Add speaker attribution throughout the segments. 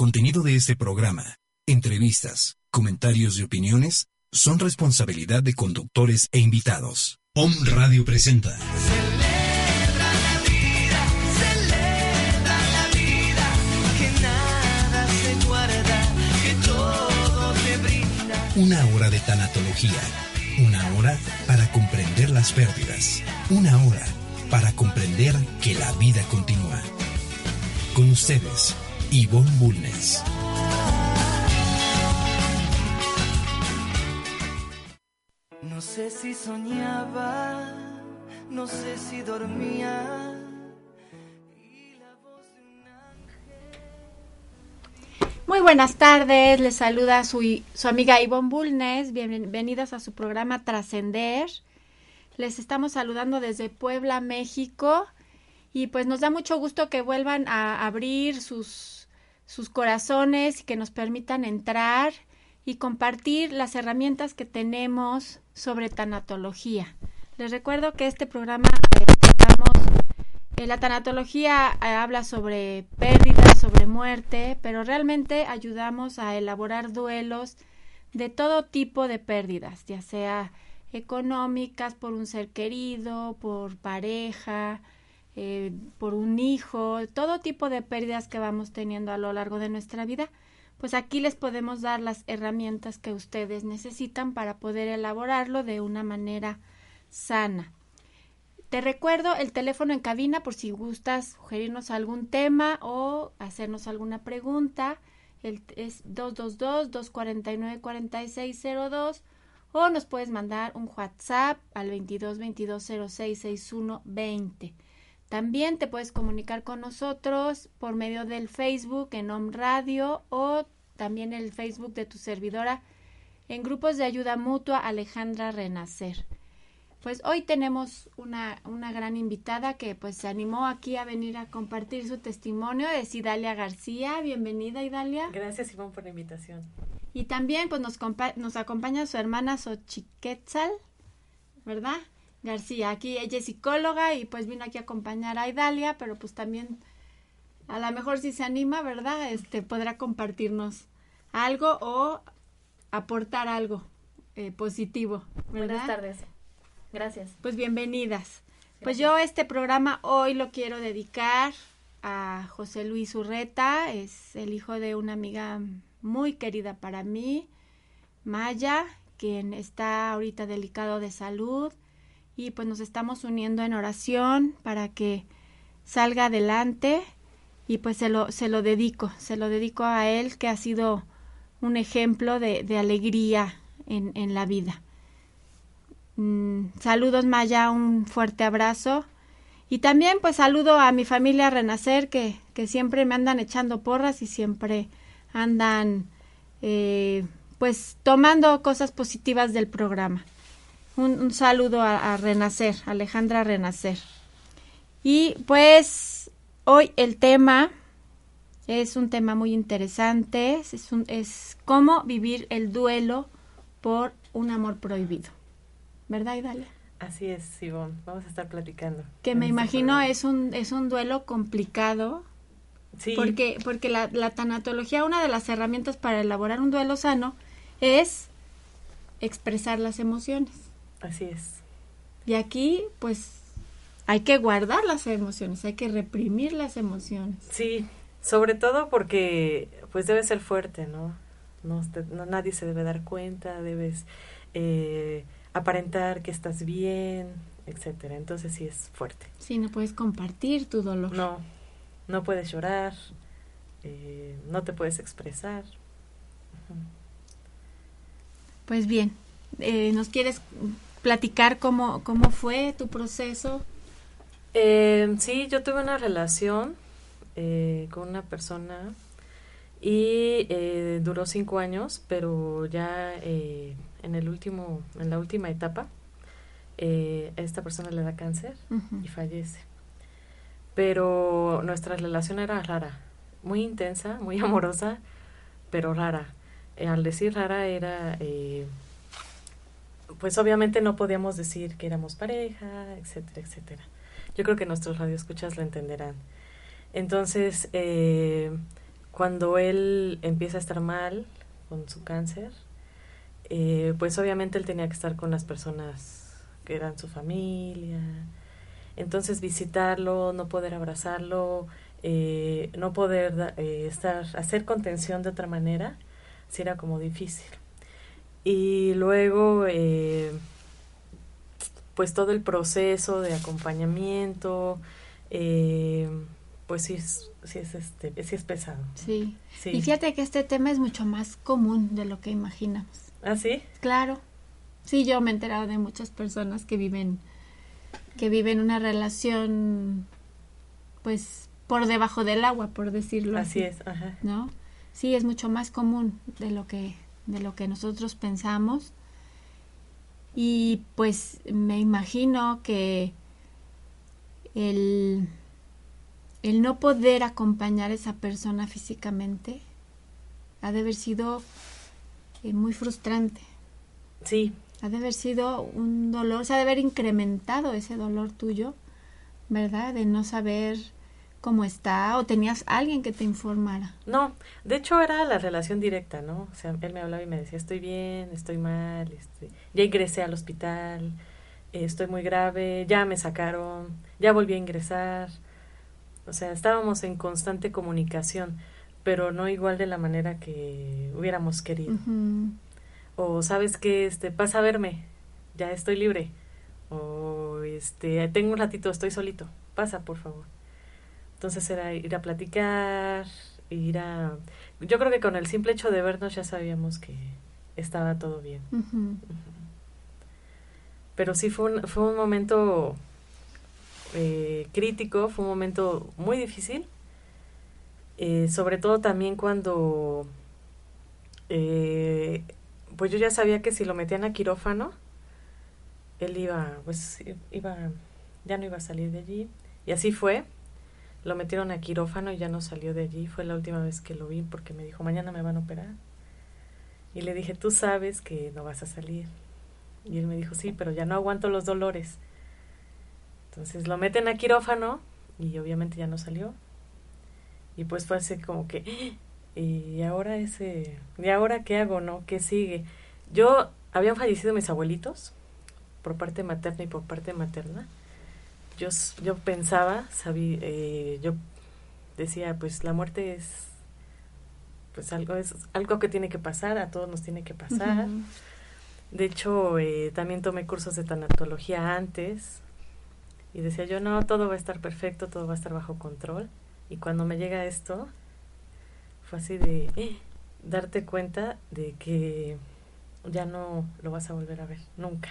Speaker 1: contenido de este programa, entrevistas, comentarios y opiniones son responsabilidad de conductores e invitados. Om Radio presenta.
Speaker 2: Celebra la vida, celebra la vida, que nada se guarda, que todo te brinda.
Speaker 1: Una hora de tanatología. Una hora para comprender las pérdidas. Una hora para comprender que la vida continúa. Con ustedes, Ivonne Bulnes.
Speaker 2: No sé si soñaba, no sé si dormía. y la voz de un
Speaker 3: Muy buenas tardes, les saluda su, su amiga Ivonne Bulnes, bienvenidos a su programa Trascender. Les estamos saludando desde Puebla, México, y pues nos da mucho gusto que vuelvan a abrir sus, sus corazones y que nos permitan entrar y compartir las herramientas que tenemos sobre tanatología. Les recuerdo que este programa eh, tratamos eh, la tanatología eh, habla sobre pérdidas, sobre muerte, pero realmente ayudamos a elaborar duelos de todo tipo de pérdidas, ya sea económicas, por un ser querido, por pareja, eh, por un hijo, todo tipo de pérdidas que vamos teniendo a lo largo de nuestra vida. Pues aquí les podemos dar las herramientas que ustedes necesitan para poder elaborarlo de una manera sana. Te recuerdo el teléfono en cabina por si gustas sugerirnos algún tema o hacernos alguna pregunta. Es 222-249-4602 o nos puedes mandar un WhatsApp al 22 22 06 61 20. También te puedes comunicar con nosotros por medio del Facebook en Home Radio o también el Facebook de tu servidora en grupos de ayuda mutua Alejandra Renacer. Pues hoy tenemos una, una gran invitada que pues se animó aquí a venir a compartir su testimonio, es Idalia García. Bienvenida Idalia.
Speaker 4: Gracias Ivonne por la invitación.
Speaker 3: Y también pues nos, compa- nos acompaña su hermana Xochiquetzal, ¿verdad? García. Aquí ella es psicóloga y pues vino aquí a acompañar a Idalia, pero pues también a lo mejor si se anima, ¿verdad? Este podrá compartirnos algo o aportar algo eh, positivo, ¿verdad?
Speaker 4: Buenas tardes. Gracias.
Speaker 3: Pues bienvenidas. Pues yo este programa hoy lo quiero dedicar a José Luis Urreta, es el hijo de una amiga muy querida para mí, Maya, quien está ahorita delicado de salud y pues nos estamos uniendo en oración para que salga adelante y pues se lo, se lo dedico, se lo dedico a él que ha sido un ejemplo de, alegría en, en la vida. Mm, saludos Maya, un fuerte abrazo. Y también pues saludo a mi familia Renacer que, que siempre me andan echando porras y siempre andan eh, pues tomando cosas positivas del programa. Un, un saludo a, a Renacer, Alejandra Renacer. Y pues hoy el tema es un tema muy interesante, es, un, es cómo vivir el duelo por un amor prohibido. ¿Verdad, Idalia?
Speaker 4: Así es, Ivonne. Vamos a estar platicando.
Speaker 3: Que me
Speaker 4: este
Speaker 3: imagino
Speaker 4: programa.
Speaker 3: es un, es un duelo complicado,
Speaker 4: Sí,
Speaker 3: porque, porque la, la tanatología, una de las herramientas para elaborar un duelo sano es expresar las emociones.
Speaker 4: Así es.
Speaker 3: Y aquí, pues, hay que guardar las emociones, hay que reprimir las emociones.
Speaker 4: Sí, sobre todo porque pues debe ser fuerte, ¿no? No, te- no- nadie se debe dar cuenta, debes eh, aparentar que estás bien, etcétera. Entonces sí es fuerte.
Speaker 3: Sí, no puedes compartir tu dolor.
Speaker 4: No, no puedes llorar, eh, no te puedes expresar.
Speaker 3: Pues bien, eh, ¿nos quieres platicar cómo, cómo fue tu proceso?
Speaker 4: Eh, sí, yo tuve una relación eh, con una persona y eh, duró cinco años, pero ya eh, en el último, en la última etapa, a esta persona le da cáncer y fallece. Pero nuestra relación era rara, muy intensa, muy amorosa, pero rara. Al decir rara era, pues obviamente no podíamos decir que éramos pareja, etcétera, etcétera. Yo creo que nuestros radioescuchas lo entenderán. Entonces, eh, cuando él empieza a estar mal con su cáncer, eh, pues obviamente él tenía que estar con las personas que eran su familia. Entonces visitarlo, no poder abrazarlo, eh, no poder eh, estar, hacer contención de otra manera, sí era como difícil. Y luego, eh, pues todo el proceso de acompañamiento, eh, pues sí es, sí es, este, sí es pesado.
Speaker 3: Sí. Y fíjate que este tema es mucho más común de lo que imaginamos.
Speaker 4: ¿Ah, sí?
Speaker 3: Claro. Sí, yo me he enterado de muchas personas que viven que viven una relación pues por debajo del agua, por decirlo
Speaker 4: así.
Speaker 3: Así
Speaker 4: es, ajá.
Speaker 3: ¿No? Sí, es mucho más común de lo que de lo que nosotros pensamos. Y pues me imagino que el, el no poder acompañar a esa persona físicamente ha de haber sido eh, muy frustrante.
Speaker 4: Sí.
Speaker 3: Ha de haber sido un dolor, se ha de haber incrementado ese dolor tuyo, ¿verdad? De no saber cómo está o tenías alguien que te informara.
Speaker 4: No, de hecho era la relación directa, ¿no? O sea, él me hablaba y me decía, estoy bien, estoy mal, este, ya ingresé al hospital, eh, estoy muy grave, ya me sacaron, ya volví a ingresar. O sea, estábamos en constante comunicación, pero no igual de la manera que hubiéramos querido.
Speaker 3: Uh -huh.
Speaker 4: O sabes que este pasa a verme, ya estoy libre. O este tengo un ratito, estoy solito. Pasa, por favor. Entonces era ir a platicar, ir a... Yo creo que con el simple hecho de vernos ya sabíamos que estaba todo bien.
Speaker 3: Uh -huh.
Speaker 4: Pero sí fue un, fue un momento eh, crítico, fue un momento muy difícil. Eh, sobre todo también cuando... Eh, pues yo ya sabía que si lo metían a quirófano, él iba, pues iba, ya no iba a salir de allí. Y así fue lo metieron a quirófano y ya no salió de allí. Fue la última vez que lo vi porque me dijo, mañana me van a operar. Y le dije, tú sabes que no vas a salir. Y él me dijo, sí, pero ya no aguanto los dolores. Entonces lo meten a quirófano y obviamente ya no salió. Y pues fue así como que, ¿y ahora ese, ¿y ahora qué hago, no? ¿Qué sigue? Yo, habían fallecido mis abuelitos, por parte materna y por parte materna yo, yo pensaba, eh, yo decía, pues la muerte es pues algo es algo que tiene que pasar, a todos nos tiene que pasar. Uh -huh. De hecho, eh, también tomé cursos de tanatología antes y decía yo, no, todo va a estar perfecto, todo va a estar bajo control. Y cuando me llega esto, fue así de eh, darte cuenta de que ya no lo vas a volver a ver, nunca.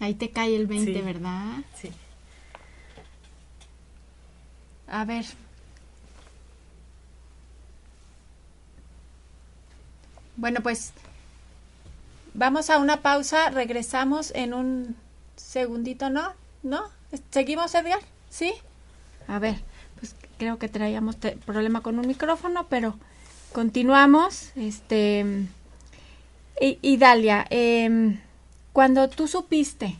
Speaker 3: Ahí te cae el 20,
Speaker 4: Sí.
Speaker 3: ¿verdad?
Speaker 4: Sí.
Speaker 3: A ver. Bueno, pues vamos a una pausa, regresamos en un segundito, ¿no? ¿No? ¿Seguimos, Edgar? ¿Sí? A ver, pues creo que traíamos problema con un micrófono, pero continuamos. Este. Y, y Dalia, em, cuando tú supiste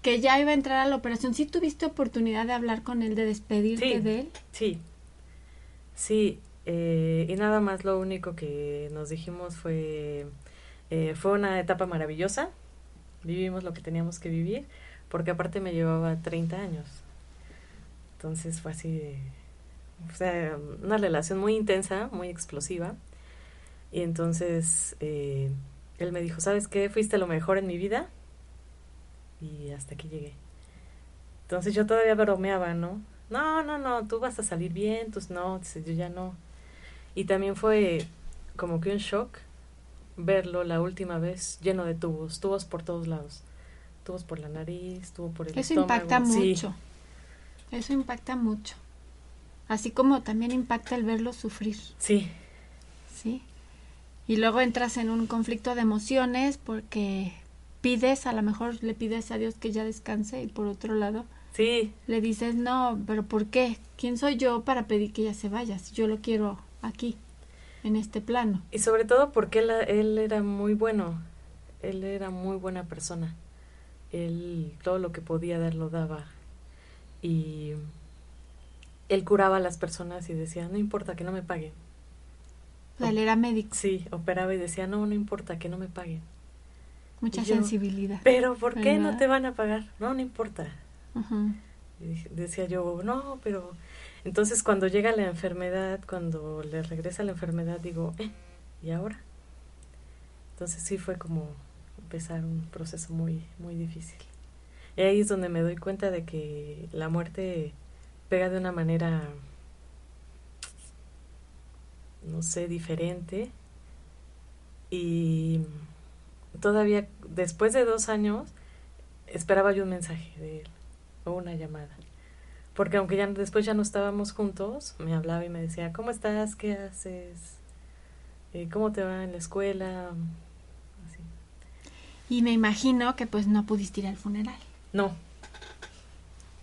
Speaker 3: que ya iba a entrar a la operación, ¿sí tuviste oportunidad de hablar con él, de despedirte
Speaker 4: Sí.
Speaker 3: de él?
Speaker 4: Sí, sí, eh, y nada más lo único que nos dijimos fue, eh, fue una etapa maravillosa, vivimos lo que teníamos que vivir, porque aparte me llevaba 30 años, entonces fue así, de- o sea, una relación muy intensa, muy explosiva, y entonces eh, él me dijo, ¿sabes qué? Fuiste lo mejor en mi vida, y hasta aquí llegué. Entonces yo todavía bromeaba, ¿no? No, no, no, tú vas a salir bien, tus no, yo ya no. Y también fue como que un shock verlo la última vez lleno de tubos, tubos por todos lados. Tubos por la nariz, tubo por el
Speaker 3: Eso
Speaker 4: estómago.
Speaker 3: impacta
Speaker 4: Sí,
Speaker 3: mucho. Eso impacta mucho. Así como también impacta el verlo sufrir,
Speaker 4: Sí,
Speaker 3: ¿sí? Y luego entras en un conflicto de emociones porque pides, a lo mejor le pides a Dios que ya descanse y por otro lado
Speaker 4: sí,
Speaker 3: le dices, no, pero ¿por qué? ¿Quién soy yo para pedir que ella se vaya? Si yo lo quiero aquí, en este plano.
Speaker 4: y sobre todo porque él, él era muy bueno, él era muy buena persona. Él todo lo que podía dar lo daba. Y él curaba a las personas y decía, no importa que no me paguen.
Speaker 3: O él era médico.
Speaker 4: Sí, operaba y decía, no, no importa que no me paguen.
Speaker 3: Mucha
Speaker 4: yo,
Speaker 3: sensibilidad.
Speaker 4: Pero ¿por qué no te van a pagar? No, no importa. Y dije- decía yo, no, pero entonces cuando llega la enfermedad, cuando le regresa la enfermedad, digo, eh, ¿y ahora? Entonces sí fue como empezar un proceso muy, muy difícil. Y ahí es donde me doy cuenta de que la muerte pega de una manera, no sé, diferente. Y todavía después de dos años esperaba yo un mensaje de él o una llamada. Porque aunque ya después ya no estábamos juntos, me hablaba y me decía, ¿cómo estás? ¿Qué haces? Eh, ¿Cómo te va en la escuela? Así.
Speaker 3: Y me imagino que pues no pudiste ir al funeral.
Speaker 4: No,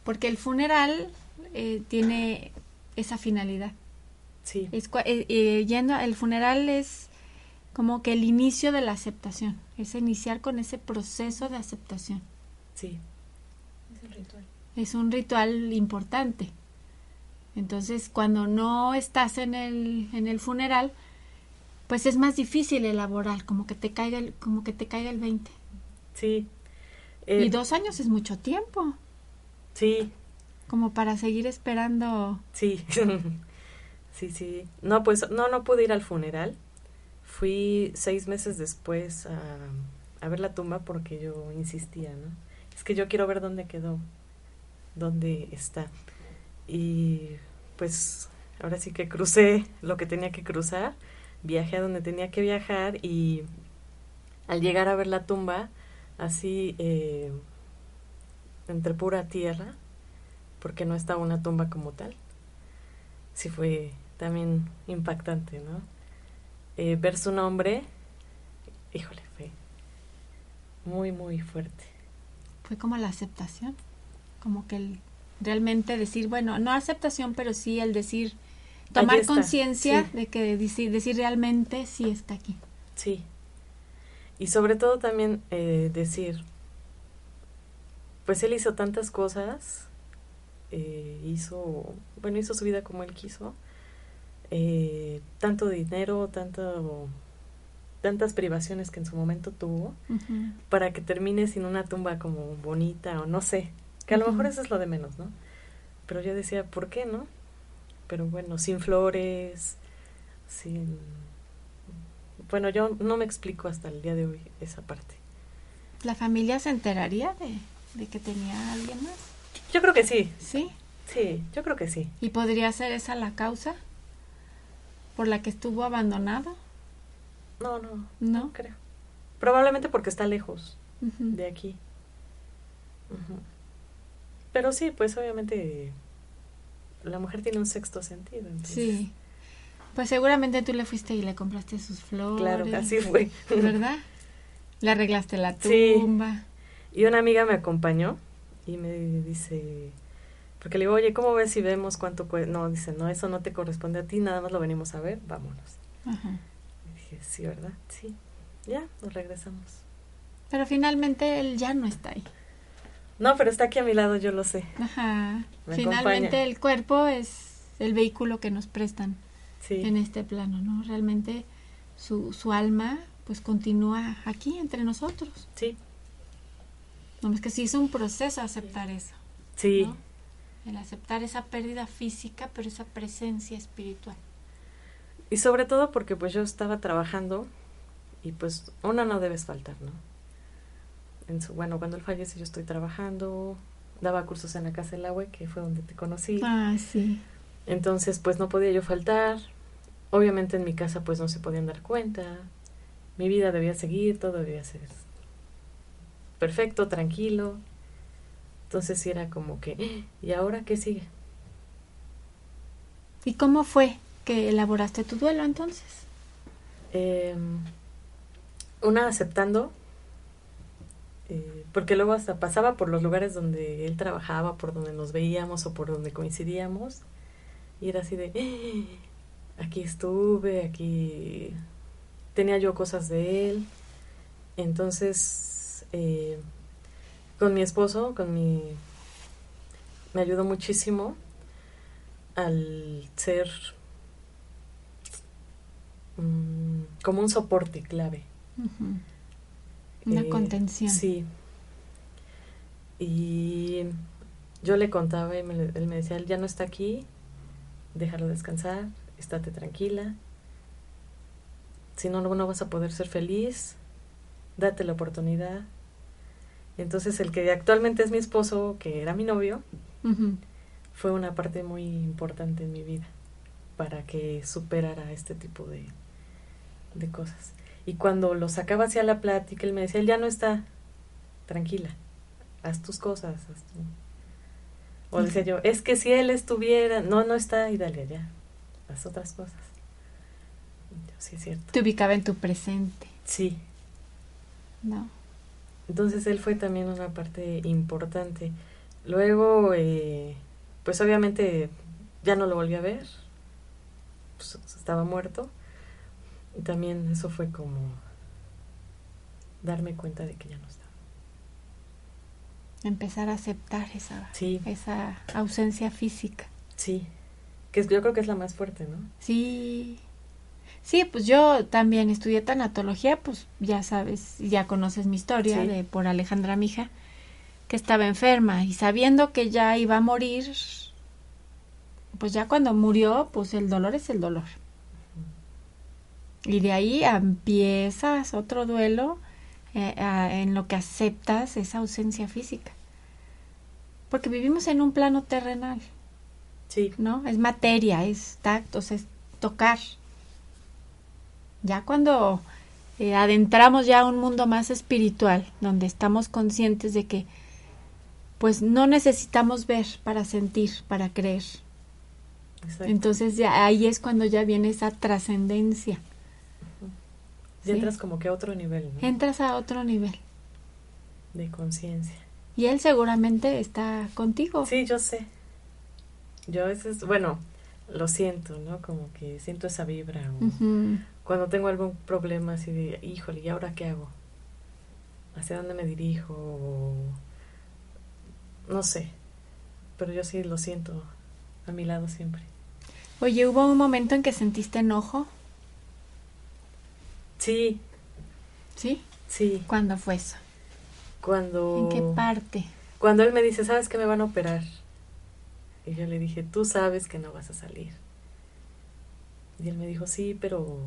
Speaker 3: Porque el funeral eh, tiene esa finalidad.
Speaker 4: Sí,
Speaker 3: Es, eh, eh, yendo el funeral es como que el inicio de la aceptación. Es iniciar con ese proceso de aceptación.
Speaker 4: sí,
Speaker 5: Es el ritual.
Speaker 3: Es un ritual importante. Entonces, cuando no estás en el, en el funeral, pues es más difícil elaborar, como que te caiga el, como que te caiga el 20.
Speaker 4: sí. Eh,
Speaker 3: y dos años es mucho tiempo,
Speaker 4: Sí,
Speaker 3: como para seguir esperando.
Speaker 4: sí, sí, sí. No, pues no, no pude ir al funeral. Fui seis meses después a, ver la tumba porque yo insistía, ¿no? Es que yo quiero ver dónde quedó, dónde está. Y pues ahora sí que crucé lo que tenía que cruzar, viajé a donde tenía que viajar y al llegar a ver la tumba, así eh, entre pura tierra, porque no estaba una tumba como tal, sí fue también impactante, ¿no? Eh, ver su nombre, híjole, fue muy, muy fuerte.
Speaker 3: Fue como la aceptación, como que el realmente decir, bueno, no aceptación, pero sí el decir, tomar conciencia
Speaker 4: sí.
Speaker 3: de que decir, decir realmente sí está aquí.
Speaker 4: Sí. Y sobre todo también eh, decir, pues él hizo tantas cosas, eh, hizo, bueno, hizo su vida como él quiso, eh, tanto dinero, tanto, tantas privaciones que en su momento tuvo, para que termine sin una tumba como bonita o no sé, que a lo mejor eso es lo de menos, ¿no? Pero yo decía, ¿por qué no? Pero bueno, sin flores, sin... Bueno, yo no me explico hasta el día de hoy esa parte.
Speaker 3: ¿La familia se enteraría de, de que tenía a alguien más?
Speaker 4: Yo creo que sí,
Speaker 3: Sí.
Speaker 4: sí, yo creo que sí.
Speaker 3: ¿Y podría ser esa la causa por la que estuvo abandonado?
Speaker 4: No, no,
Speaker 3: No.
Speaker 4: creo. Probablemente porque está lejos de aquí. Pero sí, pues obviamente la mujer tiene un sexto sentido. entonces,
Speaker 3: Sí. Pues seguramente tú le fuiste y le compraste sus flores.
Speaker 4: Claro, así fue.
Speaker 3: ¿Verdad? Le arreglaste la
Speaker 4: Sí.
Speaker 3: tumba.
Speaker 4: Y una amiga me acompañó y me dice, porque le digo, oye, ¿cómo ves si vemos cuánto cuesta? No, dice, no, eso no te corresponde a ti, nada más lo venimos a ver, vámonos.
Speaker 3: Ajá.
Speaker 4: Y dije, sí, ¿verdad? Sí. Ya, nos regresamos.
Speaker 3: Pero finalmente él ya no está ahí.
Speaker 4: No, pero está aquí a mi lado, yo lo sé.
Speaker 3: Ajá.
Speaker 4: Me
Speaker 3: Finalmente
Speaker 4: acompaña.
Speaker 3: el cuerpo es el vehículo que nos prestan
Speaker 4: Sí.
Speaker 3: en este plano, ¿no? Realmente su, su alma pues continúa aquí entre nosotros.
Speaker 4: Sí.
Speaker 3: No, es que sí es un proceso aceptar eso.
Speaker 4: Sí.
Speaker 3: ¿no? El aceptar esa pérdida física, pero esa presencia espiritual.
Speaker 4: Y sobre todo porque pues yo estaba trabajando y pues una no debes faltar, ¿no? En su, bueno, cuando él fallece yo estoy trabajando, daba cursos en la Casa del Agua, que fue donde te conocí.
Speaker 3: Ah, sí.
Speaker 4: Entonces, pues no podía yo faltar. Obviamente en mi casa pues no se podían dar cuenta. Mi vida debía seguir, todo debía ser perfecto, tranquilo. Entonces era como que, ¿y ahora qué sigue?
Speaker 3: ¿Y cómo fue que elaboraste tu duelo entonces?
Speaker 4: Eh, una aceptando, eh, porque luego hasta pasaba por los lugares donde él trabajaba, por donde nos veíamos o por donde coincidíamos, y era así de, "Ah, aquí estuve, aquí tenía yo cosas de él. Entonces, eh, con mi esposo, con mi... me ayudó muchísimo al ser mm, como un soporte clave.
Speaker 3: Una
Speaker 4: Eh,
Speaker 3: contención.
Speaker 4: Sí. Y yo le contaba y me- él me decía, él ya no está aquí, déjalo descansar, estate tranquila. Si no, no no vas a poder ser feliz, date la oportunidad. Entonces el que actualmente es mi esposo, que era mi novio, fue una parte muy importante en mi vida para que superara este tipo de, de cosas. Y cuando lo sacaba hacia la plática, él me decía, él ya no está, tranquila, haz tus cosas. haz tu-". O decía yo, es que si él estuviera, no, no está, y dale ya, haz otras cosas. Yo, sí, es cierto.
Speaker 3: Te ubicaba en tu presente,
Speaker 4: Sí,
Speaker 3: ¿no?
Speaker 4: Entonces él fue también una parte importante. Luego, eh, pues obviamente ya no lo volví a ver, pues, estaba muerto. Y también eso fue como darme cuenta de que ya no estaba.
Speaker 3: Empezar a aceptar esa,
Speaker 4: Sí,
Speaker 3: esa ausencia física.
Speaker 4: sí. Que es- yo creo que es la más fuerte, ¿no?
Speaker 3: Sí. Sí, pues yo también estudié tanatología, pues ya sabes, ya conoces mi historia
Speaker 4: Sí.
Speaker 3: de por Alejandra Mija, que estaba enferma y sabiendo que ya iba a morir, pues ya cuando murió, pues el dolor es el dolor. Y de ahí empiezas otro duelo eh, a- en lo que aceptas esa ausencia física. Porque vivimos en un plano terrenal.
Speaker 4: Sí,
Speaker 3: ¿no? Es materia, es tacto, es tocar. Ya cuando eh, adentramos ya a un mundo más espiritual, donde estamos conscientes de que pues no necesitamos ver para sentir, para creer.
Speaker 4: exacto.
Speaker 3: Entonces ya ahí es cuando ya viene esa trascendencia.
Speaker 4: Y
Speaker 3: sí.
Speaker 4: entras como que a otro nivel, ¿no?
Speaker 3: Entras a otro nivel.
Speaker 4: De conciencia.
Speaker 3: Y él seguramente está contigo.
Speaker 4: Sí, yo sé. Yo a veces, bueno, lo siento, ¿no? Como que siento esa vibra. o-. cuando tengo algún problema así de, híjole, ¿y ahora qué hago? ¿Hacia dónde me dirijo? O- No sé, pero yo sí lo siento a mi lado siempre.
Speaker 3: Oye, ¿hubo un momento en que sentiste enojo?
Speaker 4: Sí,
Speaker 3: ¿Sí?
Speaker 4: sí,
Speaker 3: ¿Cuándo fue eso?
Speaker 4: cuando...
Speaker 3: ¿En qué parte?
Speaker 4: Cuando él me dice, ¿sabes que me van a operar? Y yo le dije, tú sabes que no vas a salir. Y él me dijo, sí, pero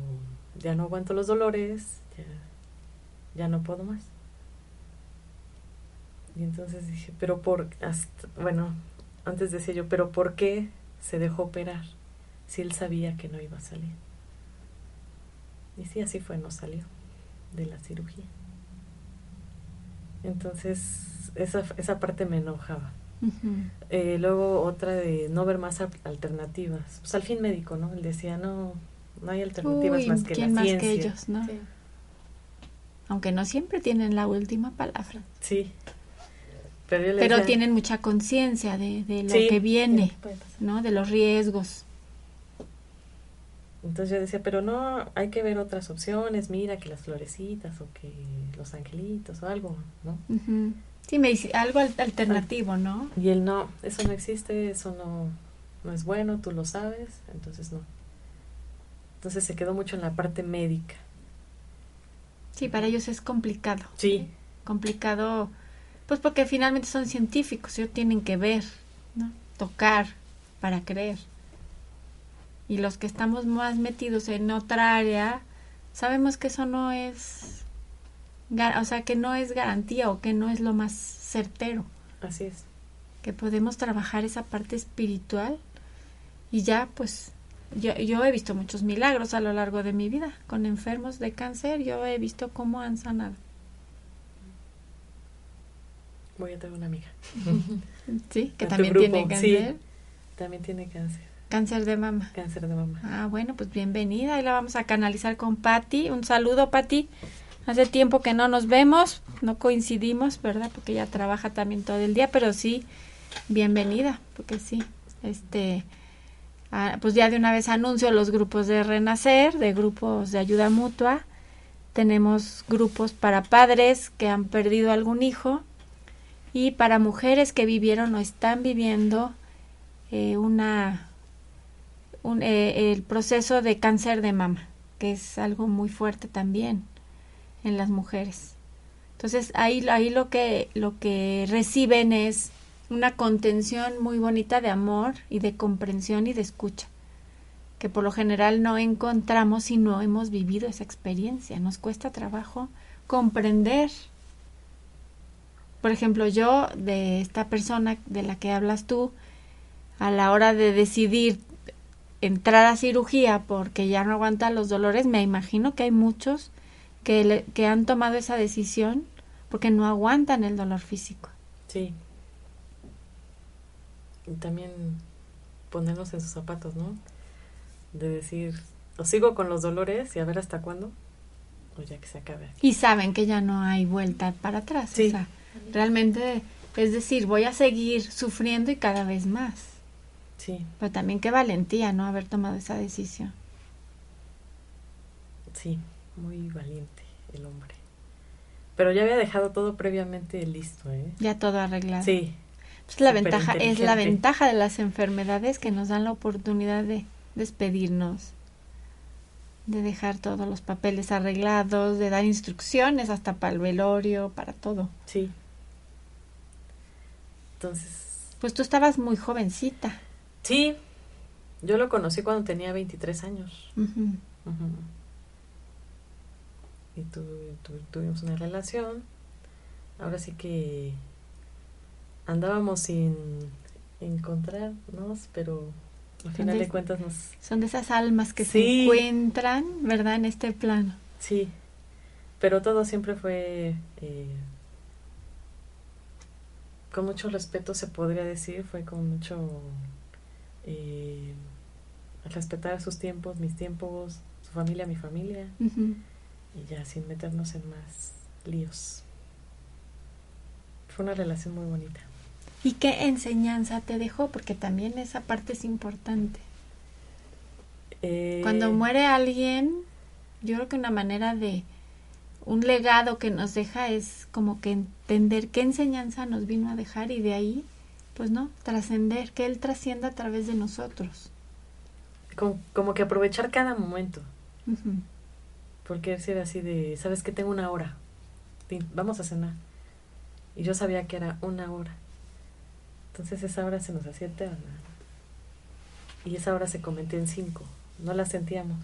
Speaker 4: ya no aguanto los dolores, ya, no puedo más. Y entonces dije, pero por, bueno, antes decía yo, pero ¿por qué se dejó operar si él sabía que no iba a salir? Y sí, así fue, no salió de la cirugía. Entonces, esa, esa parte me enojaba. Eh, luego otra de no ver más al- alternativas. Pues al fin médico, ¿no? Él decía, no, no hay alternativas
Speaker 3: Uy,
Speaker 4: más que
Speaker 3: ¿quién
Speaker 4: la
Speaker 3: más
Speaker 4: ciencia.
Speaker 3: que ellos, no?
Speaker 5: Sí.
Speaker 3: Aunque no siempre tienen la última palabra,
Speaker 4: Sí. Pero, yo le
Speaker 3: pero
Speaker 4: decía,
Speaker 3: tienen mucha conciencia de, de lo
Speaker 4: Sí,
Speaker 3: que viene. ¿no? De los riesgos.
Speaker 4: Entonces yo decía, pero no, hay que ver otras opciones, mira que las florecitas o que los angelitos o algo, ¿no?
Speaker 3: Sí, me dice algo al- alternativo, ¿no?
Speaker 4: Y él no, eso no existe, eso no, no es bueno, tú lo sabes, entonces no. Entonces se quedó mucho en la parte médica.
Speaker 3: Sí, para ellos es complicado.
Speaker 4: Sí,
Speaker 3: Complicado, pues porque finalmente son científicos, ellos tienen que ver, ¿no? Tocar para creer. Y los que estamos más metidos en otra área, sabemos que eso no es, o sea, que no es garantía o que no es lo más certero.
Speaker 4: así es.
Speaker 3: que podemos trabajar esa parte espiritual y ya pues yo, yo he visto muchos milagros a lo largo de mi vida con enfermos de cáncer yo he visto cómo han sanado
Speaker 4: Voy a tener una amiga.
Speaker 3: sí que también
Speaker 4: grupo,
Speaker 3: tiene
Speaker 4: sí.
Speaker 3: cáncer
Speaker 4: También tiene cáncer,
Speaker 3: cáncer de mama
Speaker 4: cáncer de mama.
Speaker 3: ah bueno pues bienvenida ahí la vamos a canalizar con Patti un saludo Patti hace tiempo que no nos vemos no coincidimos verdad porque ella trabaja también todo el día pero sí bienvenida porque sí este Ah, pues ya de una vez anuncio los grupos de Renacer, de grupos de ayuda mutua. Tenemos grupos para padres que han perdido algún hijo y para mujeres que vivieron o están viviendo eh, una un, eh, el proceso de cáncer de mama, que es algo muy fuerte también en las mujeres. Entonces ahí, ahí lo que lo que reciben es una contención muy bonita de amor y de comprensión y de escucha, que por lo general no encontramos si no hemos vivido esa experiencia. Nos cuesta trabajo comprender. Por ejemplo, yo de esta persona de la que hablas tú, a la hora de decidir entrar a cirugía porque ya no aguanta los dolores, me imagino que hay muchos que, le, que han tomado esa decisión porque no aguantan el dolor físico.
Speaker 4: Sí. Y también ponernos en sus zapatos, ¿no? De decir, o sigo con los dolores y a ver hasta cuándo, o ya que se acabe.
Speaker 3: Y saben que ya no hay vuelta para atrás.
Speaker 4: Sí.
Speaker 3: O sea, realmente, es decir, voy a seguir sufriendo y cada vez más.
Speaker 4: Sí,
Speaker 3: Pero también qué valentía, ¿no? Haber tomado esa decisión.
Speaker 4: sí, muy valiente el hombre. Pero ya había dejado todo previamente listo, ¿eh?
Speaker 3: Ya todo arreglado.
Speaker 4: Sí,
Speaker 3: Es la
Speaker 4: Súper
Speaker 3: ventaja, es la ventaja de las enfermedades que nos dan la oportunidad de despedirnos, de dejar todos los papeles arreglados, de dar instrucciones hasta para el velorio, para todo.
Speaker 4: sí. Entonces,
Speaker 3: Pues tú estabas muy jovencita.
Speaker 4: sí, yo lo conocí cuando tenía 23 años. Y tu- tu- tuvimos una relación. Ahora sí que andábamos sin encontrarnos, pero al final de cuentas nos...
Speaker 3: Son de esas almas que se encuentran, ¿verdad? En este plano.
Speaker 4: Sí, pero todo siempre fue eh, con mucho respeto, se podría decir, fue con mucho eh, respetar sus tiempos, mis tiempos, su familia, mi familia,
Speaker 3: Ujú.
Speaker 4: Y ya sin meternos en más líos. Fue una relación muy bonita.
Speaker 3: ¿Y qué enseñanza te dejó? Porque también esa parte es importante.
Speaker 4: Eh,
Speaker 3: Cuando muere alguien, yo creo que una manera de un legado que nos deja es como que entender qué enseñanza nos vino a dejar y de ahí, pues no, trascender, que él trascienda a través de nosotros.
Speaker 4: como, como que aprovechar cada momento. Porque él era así de, ¿sabes que Tengo una hora. Vamos a cenar. Y yo sabía que era una hora. Entonces esa hora se nos hacía eterna. Y esa hora se convirtió en cinco. No la sentíamos.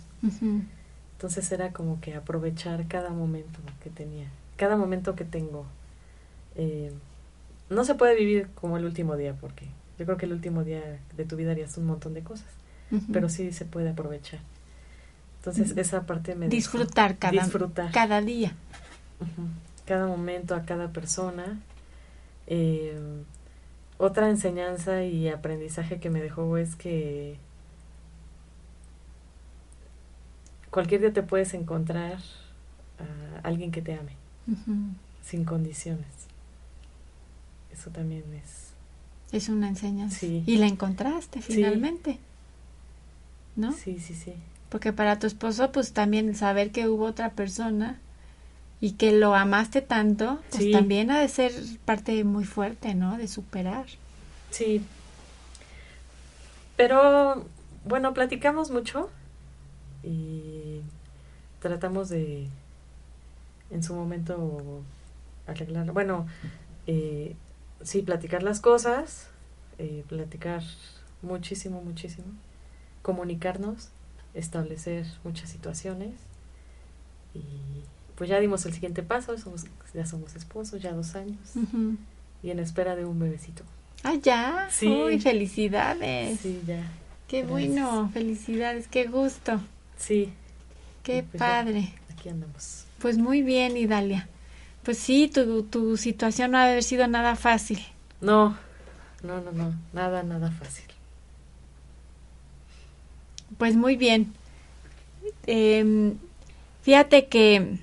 Speaker 4: Entonces era como que aprovechar cada momento que tenía. Cada momento que tengo. Eh, no se puede vivir como el último día porque yo creo que el último día de tu vida harías un montón de cosas. Pero sí se puede aprovechar. Entonces esa parte me
Speaker 3: disfrutar cada,
Speaker 4: disfrutar
Speaker 3: cada día.
Speaker 4: Cada momento a cada persona Eh, otra enseñanza y aprendizaje que me dejó es que cualquier día te puedes encontrar a alguien que te ame sin condiciones eso también es
Speaker 3: Es una enseñanza.
Speaker 4: Sí.
Speaker 3: Y la encontraste
Speaker 4: Sí.
Speaker 3: finalmente. ¿No?
Speaker 4: sí sí sí
Speaker 3: Porque para tu esposo, pues también saber que hubo otra persona y que lo amaste tanto, pues
Speaker 4: Sí.
Speaker 3: también ha de ser parte muy fuerte, ¿no? De superar.
Speaker 4: Sí. Pero, bueno, platicamos mucho y tratamos de, en su momento, arreglar. Bueno, eh, sí, platicar las cosas, eh, platicar muchísimo, muchísimo, comunicarnos, establecer muchas situaciones y pues ya dimos el siguiente paso, somos, ya somos esposos, ya dos años y en espera de un bebecito.
Speaker 3: Ah, ya.
Speaker 4: Sí.
Speaker 3: Uy, felicidades.
Speaker 4: Sí, ya.
Speaker 3: Qué
Speaker 4: Gracias.
Speaker 3: bueno, felicidades, qué gusto.
Speaker 4: Sí,
Speaker 3: Qué
Speaker 4: Pues ya.
Speaker 3: padre.
Speaker 4: aquí andamos.
Speaker 3: Pues muy bien, Idalia. Pues sí, tu, tu situación no ha de haber sido nada fácil.
Speaker 4: No, no, no, no, nada, nada fácil.
Speaker 3: Pues muy bien. Em, fíjate que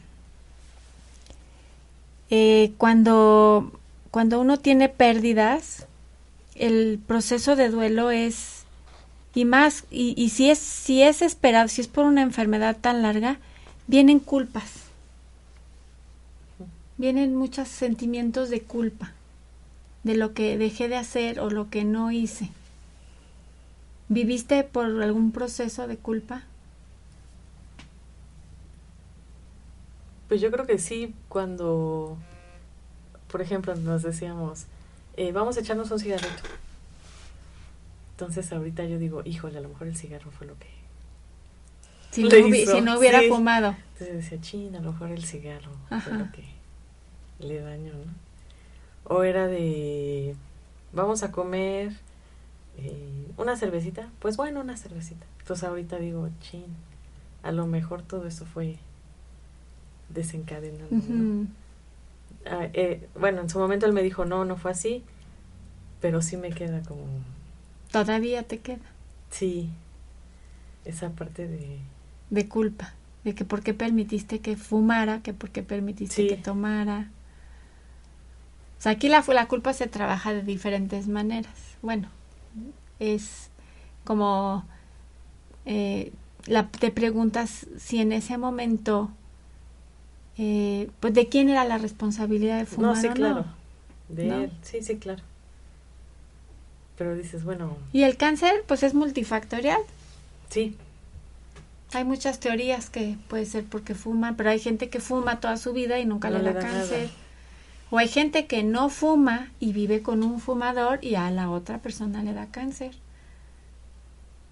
Speaker 3: eh, cuando, cuando uno tiene pérdidas, el proceso de duelo es y más y, y si es si es esperado, si es por una enfermedad tan larga, vienen culpas. Vienen muchos sentimientos de culpa de lo que dejé de hacer o lo que no hice. ¿Viviste por algún proceso de culpa?
Speaker 4: Pues yo creo que sí, cuando, por ejemplo, nos decíamos, eh, vamos a echarnos un cigarrito. Entonces ahorita yo digo, híjole, a lo mejor el cigarro fue lo que...
Speaker 3: Si, no,
Speaker 4: Le
Speaker 3: hubi-
Speaker 4: hizo,
Speaker 3: si no hubiera
Speaker 4: sí.
Speaker 3: fumado.
Speaker 4: Entonces decía, chin, a lo mejor el cigarro
Speaker 3: Ajá.
Speaker 4: fue lo que le dañó, ¿no? O era de, vamos a comer eh, una cervecita. Pues bueno, una cervecita. Entonces ahorita digo, chin, a lo mejor todo eso fue desencadenando. Ah, eh, bueno, en su momento él me dijo, no, no fue así, pero sí me queda como,
Speaker 3: Todavía te queda
Speaker 4: sí, esa parte de,
Speaker 3: de culpa. De que por qué permitiste que fumara, que por qué permitiste
Speaker 4: Sí.
Speaker 3: que tomara. O sea, aquí la, la culpa se trabaja de diferentes maneras. Bueno, es como eh, la, te preguntas si en ese momento, eh, pues de quién era la responsabilidad de fumar
Speaker 4: no, sí,
Speaker 3: o
Speaker 4: claro,
Speaker 3: no.
Speaker 4: de
Speaker 3: ¿No?
Speaker 4: él, sí, sí, claro. Pero dices, bueno,
Speaker 3: Y el cáncer, pues es multifactorial.
Speaker 4: sí,
Speaker 3: Hay muchas teorías que puede ser porque fuman, pero hay gente que fuma toda su vida y nunca
Speaker 4: No
Speaker 3: le da
Speaker 4: da
Speaker 3: cáncer.
Speaker 4: nada.
Speaker 3: O hay gente que no fuma y vive con un fumador y a la otra persona le da cáncer.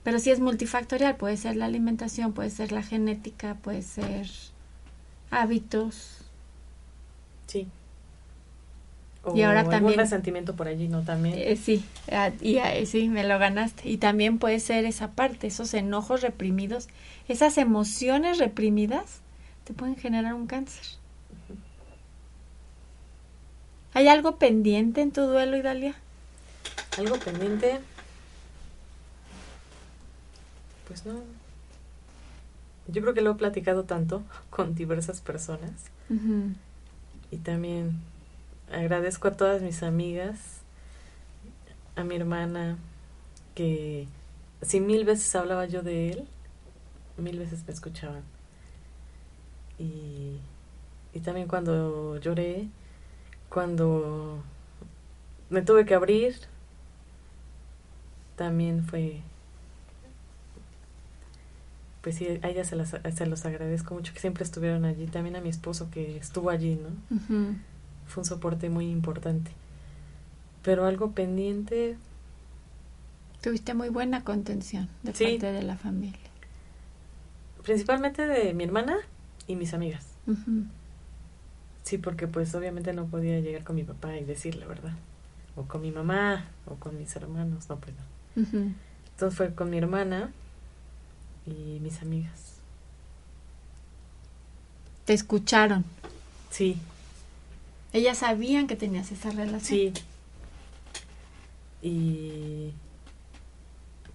Speaker 3: Pero sí es multifactorial, puede ser la alimentación, puede ser la genética, puede ser hábitos.
Speaker 4: sí. O
Speaker 3: Y ahora
Speaker 4: algún
Speaker 3: también-
Speaker 4: resentimiento por allí, ¿no? También.
Speaker 3: Eh, sí, ah, y ah, sí, me lo ganaste. Y también puede ser esa parte, esos enojos reprimidos, esas emociones reprimidas te pueden generar un cáncer. ¿Hay algo pendiente en tu duelo, Idalia?
Speaker 4: Algo pendiente. Pues no. Yo creo que lo he platicado tanto con diversas personas. Y también agradezco a todas mis amigas, a mi hermana, que si mil veces hablaba yo de él, mil veces me escuchaban. Y, y también cuando lloré, cuando me tuve que abrir, también fue... Pues sí, a ellas se, las- se los agradezco mucho que siempre estuvieron allí. También a mi esposo que estuvo allí, ¿no? Fue un soporte muy importante. Pero algo pendiente,
Speaker 3: Tuviste muy buena contención de
Speaker 4: Sí.
Speaker 3: parte de la familia.
Speaker 4: principalmente de mi hermana y mis amigas.
Speaker 3: Ujú.
Speaker 4: Sí, porque pues obviamente no podía llegar con mi papá y decirle, ¿verdad? O con mi mamá, o con mis hermanos, no, pues no. Entonces fue con mi hermana y mis amigas.
Speaker 3: Te escucharon.
Speaker 4: Sí,
Speaker 3: Ellas sabían que tenías esa relación.
Speaker 4: sí. Y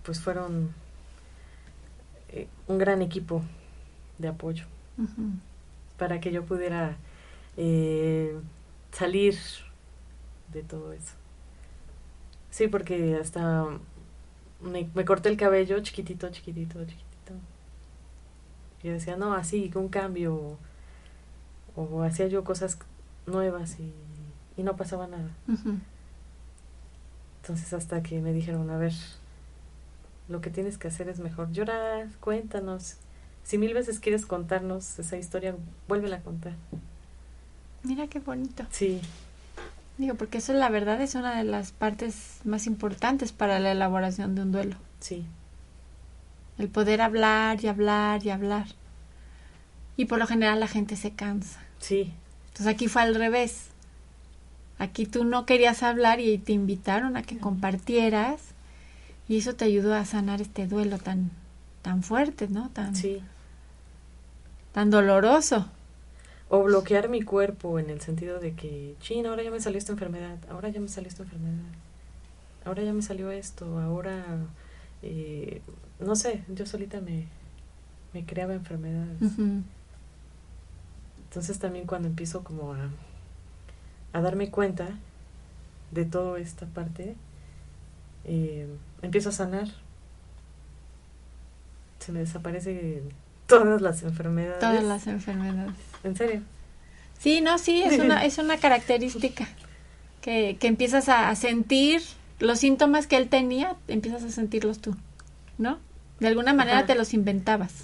Speaker 4: pues fueron eh, un gran equipo de apoyo. Para que yo pudiera eh, salir de todo eso. Sí, porque hasta me, me corté el cabello chiquitito, chiquitito, chiquitito. Y yo decía, no, así, un cambio. O, o hacía yo cosas nuevas y, y no pasaba nada. Entonces hasta que me dijeron, a ver, lo que tienes que hacer es mejor llorar, cuéntanos. Si mil veces quieres contarnos esa historia, vuélvela a contar.
Speaker 3: Mira qué bonito.
Speaker 4: Sí,
Speaker 3: Digo, porque eso la verdad es una de las partes más importantes para la elaboración de un duelo.
Speaker 4: sí,
Speaker 3: El poder hablar y hablar y hablar. Y por lo general la gente se cansa.
Speaker 4: sí,
Speaker 3: Entonces aquí fue al revés. Aquí tú no querías hablar y te invitaron a que compartieras y eso te ayudó a sanar este duelo tan tan fuerte, ¿no? Tan
Speaker 4: sí.
Speaker 3: tan doloroso.
Speaker 4: O bloquear mi cuerpo en el sentido de que, chin, ahora ya me salió esta enfermedad, ahora ya me salió esta enfermedad, ahora ya me salió esto, ahora, eh, no sé, yo solita me, me creaba enfermedades. Entonces también cuando empiezo como a, a darme cuenta de toda esta parte, eh, empiezo a sanar. Se me desaparecen todas las enfermedades.
Speaker 3: Todas las enfermedades.
Speaker 4: En serio.
Speaker 3: Sí, no, sí, es una, es una característica que, que empiezas a, a sentir los síntomas que él tenía, empiezas a sentirlos tú. ¿no? De alguna manera
Speaker 4: Ajá.
Speaker 3: te los inventabas.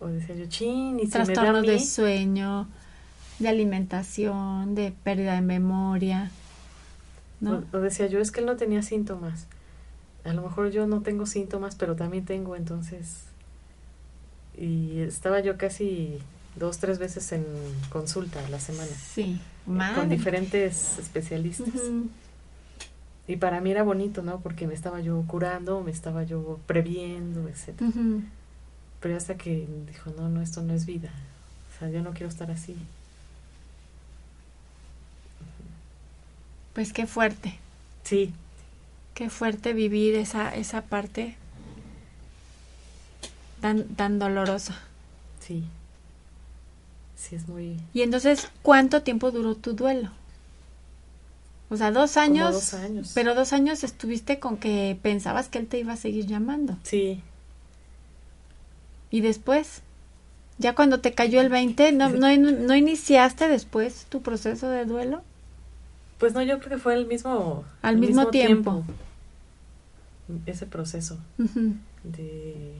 Speaker 4: O decía yo, chin, y si me da a
Speaker 3: Trastornos de sueño, de alimentación, de pérdida de memoria, ¿no?
Speaker 4: O, o decía yo, es que él no tenía síntomas. A lo mejor yo no tengo síntomas, pero también tengo, entonces. Y estaba yo casi dos, tres veces en consulta a la semana.
Speaker 3: Sí,
Speaker 4: Con diferentes especialistas. Y para mí era bonito, ¿no? Porque me estaba yo curando, me estaba yo previendo, etcétera.
Speaker 3: Ujú.
Speaker 4: Pero hasta que dijo, no, no, esto no es vida. O sea, yo no quiero estar así.
Speaker 3: Pues qué fuerte,
Speaker 4: Sí,
Speaker 3: qué fuerte vivir esa, esa parte tan, tan dolorosa.
Speaker 4: sí. Sí, es muy...
Speaker 3: Y entonces, ¿cuánto tiempo duró tu duelo? O sea, dos
Speaker 4: como
Speaker 3: años.
Speaker 4: dos años.
Speaker 3: Pero dos años estuviste con que pensabas que él te iba a seguir llamando.
Speaker 4: Sí,
Speaker 3: Y después, ya cuando te cayó el 20, ¿no, no, no iniciaste después tu proceso de duelo?
Speaker 4: Pues no, yo creo que fue el mismo...
Speaker 3: Al
Speaker 4: el
Speaker 3: mismo tiempo.
Speaker 4: Ese proceso de...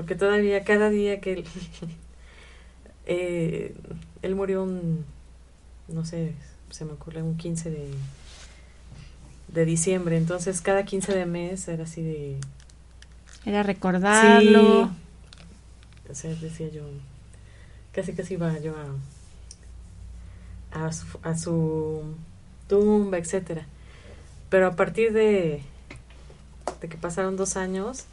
Speaker 4: Porque todavía, cada día que él... eh, él murió un... No sé, se me ocurre un 15 de... De diciembre, entonces cada 15 de mes era así de...
Speaker 3: Era recordarlo.
Speaker 4: Sí. O sea, decía yo, casi casi iba yo a, a, su, a su tumba, etcétera. Pero a partir de, de que pasaron dos años,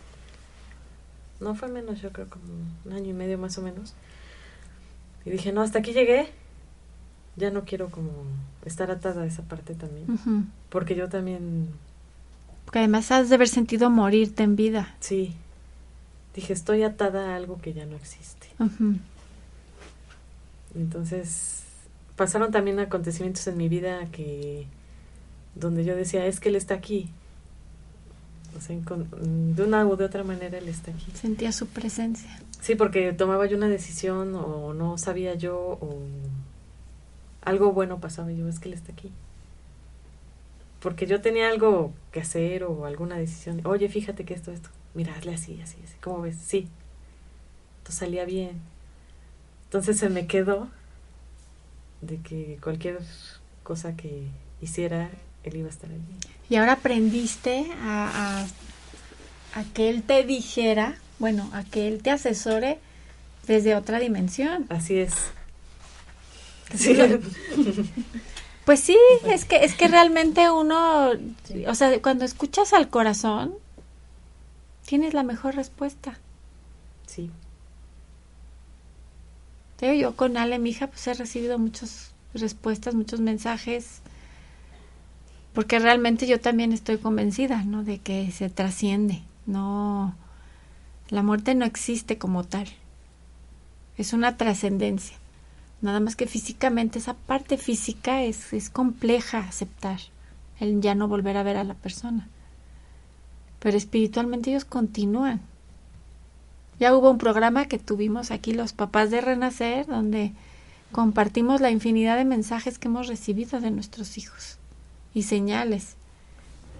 Speaker 4: no fue menos, yo creo como un año y medio más o menos, y dije, no, hasta aquí llegué, ya no quiero como estar atada a esa parte también, porque yo también
Speaker 3: Porque además has de haber sentido morirte en vida.
Speaker 4: Sí. Dije, estoy atada a algo que ya no existe. Entonces, pasaron también acontecimientos en mi vida que donde yo decía, es que él está aquí. O sea, con- de una u de otra manera él está aquí.
Speaker 3: Sentía su presencia.
Speaker 4: Sí, porque tomaba yo una decisión o no sabía yo o algo bueno pasaba y yo, es que él está aquí. Porque yo tenía algo que hacer o alguna decisión. Oye, fíjate que esto, esto. Mira, hazle así, así, así. ¿Cómo ves? Sí. Entonces salía bien. Entonces se me quedó de que cualquier cosa que hiciera, él iba a estar allí.
Speaker 3: Y ahora aprendiste a, a, a que él te dijera, bueno, a que él te asesore desde otra dimensión.
Speaker 4: Así es. Sí.
Speaker 3: Pues sí, es que es que realmente uno, o sea, cuando escuchas al corazón, tienes la mejor respuesta.
Speaker 4: sí.
Speaker 3: Te digo, yo con Ale, mi hija, pues he recibido muchas respuestas, muchos mensajes, porque realmente yo también estoy convencida, ¿no? De que se trasciende, no, la muerte no existe como tal, es una trascendencia. Nada más que físicamente, esa parte física es, es compleja aceptar, el ya no volver a ver a la persona. Pero espiritualmente ellos continúan. Ya hubo un programa que tuvimos aquí los papás de Renacer, donde compartimos la infinidad de mensajes que hemos recibido de nuestros hijos y señales.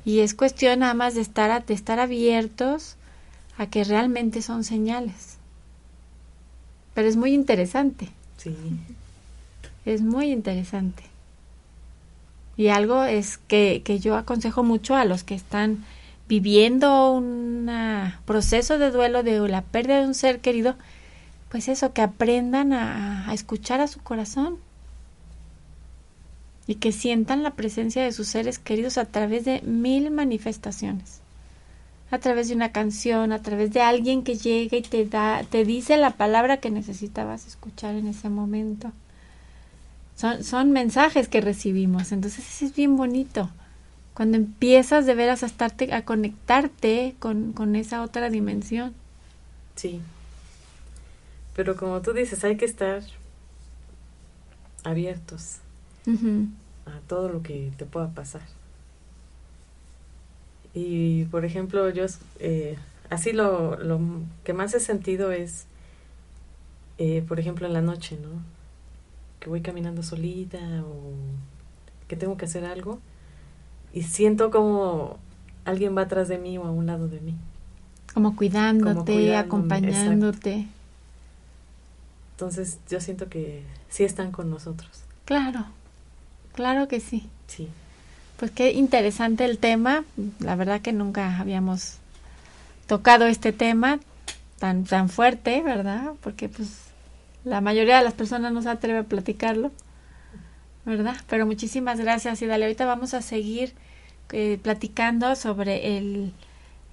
Speaker 3: Y es cuestión nada más de estar, a- de estar abiertos a que realmente son señales. Pero es muy interesante.
Speaker 4: Sí.
Speaker 3: Es muy interesante. Y algo es que, que yo aconsejo mucho a los que están viviendo un proceso de duelo de la pérdida de un ser querido, pues eso, que aprendan a, a escuchar a su corazón y que sientan la presencia de sus seres queridos a través de mil manifestaciones. A través de una canción, a través de alguien que llega y te da, te dice la palabra que necesitabas escuchar en ese momento. Son, son mensajes que recibimos, entonces es bien bonito. Cuando empiezas de veras a estarte, a conectarte con, con esa otra dimensión.
Speaker 4: Sí. Pero como tú dices, hay que estar abiertos A todo lo que te pueda pasar. Y, por ejemplo, yo, eh, así lo, lo que más he sentido es, eh, por ejemplo, en la noche, ¿no? Que voy caminando solita o que tengo que hacer algo y siento como alguien va atrás de mí o a un lado de mí.
Speaker 3: Como cuidándote,
Speaker 4: Como
Speaker 3: acompañándote.
Speaker 4: Entonces yo siento que sí están con nosotros.
Speaker 3: Claro, claro que sí.
Speaker 4: Sí.
Speaker 3: Pues qué interesante el tema. La verdad que nunca habíamos tocado este tema tan tan fuerte, ¿verdad? Porque pues la mayoría de las personas no se atreve a platicarlo, ¿verdad? Pero muchísimas gracias y dale, ahorita vamos a seguir eh, platicando sobre el,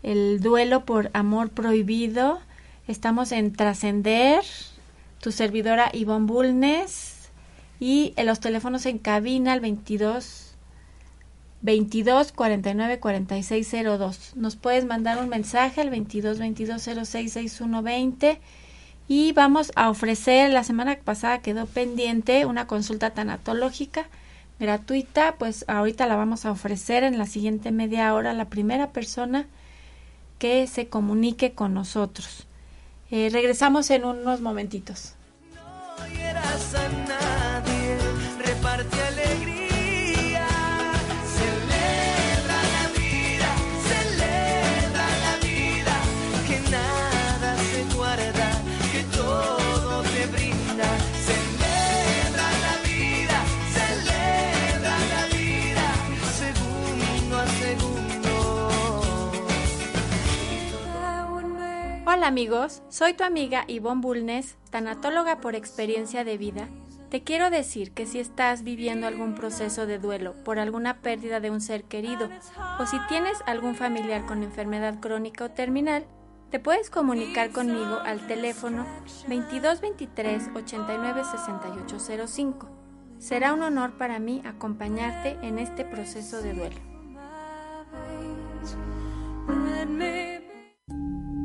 Speaker 3: el duelo por amor prohibido. Estamos en Trascender, tu servidora Ivonne Bulnes y en los teléfonos en cabina al 22 22 49 46 02. Nos puedes mandar un mensaje al 22 22 06 61 20 y vamos a ofrecer, la semana pasada quedó pendiente una consulta tanatológica gratuita, pues ahorita la vamos a ofrecer en la siguiente media hora a la primera persona que se comunique con nosotros. Eh, regresamos en unos momentitos.
Speaker 2: No hieras a nadie,
Speaker 3: Hola amigos, soy tu amiga Ivonne Bulnes, tanatóloga por experiencia de vida. Te quiero decir que si estás viviendo algún proceso de duelo por alguna pérdida de un ser querido o si tienes algún familiar con enfermedad crónica o terminal, te puedes comunicar conmigo al teléfono 2223 89 6805. Será un honor para mí acompañarte en este proceso de duelo.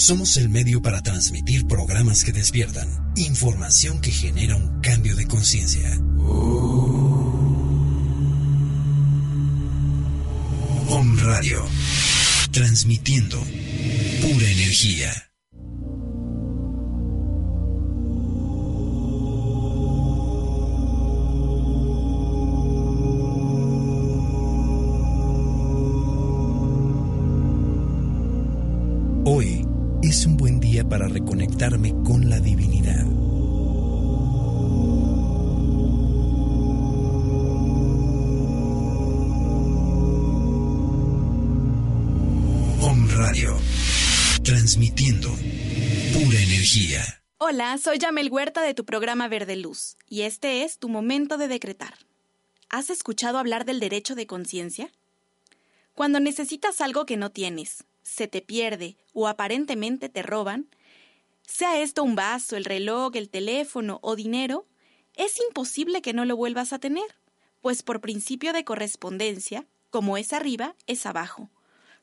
Speaker 1: Somos el medio para transmitir programas que despiertan, información que genera un cambio de conciencia. Om Radio. Transmitiendo pura energía. Para reconectarme con la divinidad. Om Radio, transmitiendo pura energía.
Speaker 6: Hola, soy Yamel Huerta de tu programa Verde Luz y este es tu momento de decretar. ¿Has escuchado hablar del derecho de conciencia? Cuando necesitas algo que no tienes, se te pierde o aparentemente te roban, sea esto un vaso, el reloj, el teléfono o dinero, es imposible que no lo vuelvas a tener, pues por principio de correspondencia, como es arriba, es abajo.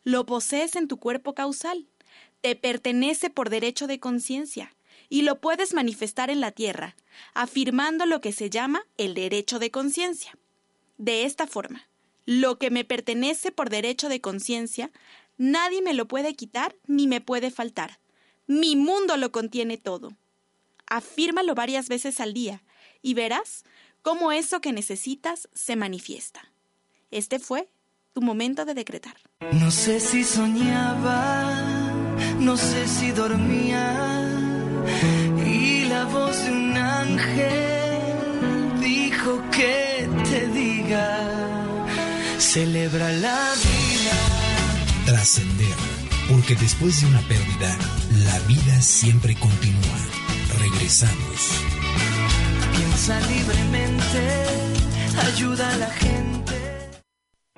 Speaker 6: Lo posees en tu cuerpo causal, te pertenece por derecho de conciencia y lo puedes manifestar en la tierra, afirmando lo que se llama el derecho de conciencia. De esta forma, lo que me pertenece por derecho de conciencia, nadie me lo puede quitar ni me puede faltar. Mi mundo lo contiene todo. Afírmalo varias veces al día y verás cómo eso que necesitas se manifiesta. Este fue tu momento de decretar.
Speaker 2: No sé si soñaba, no sé si dormía. Y la voz de un ángel dijo que te diga, celebra la vida.
Speaker 1: Trascender, porque después de una pérdida, la vida siempre continúa. Regresamos.
Speaker 2: Piensa libremente, ayuda a la gente.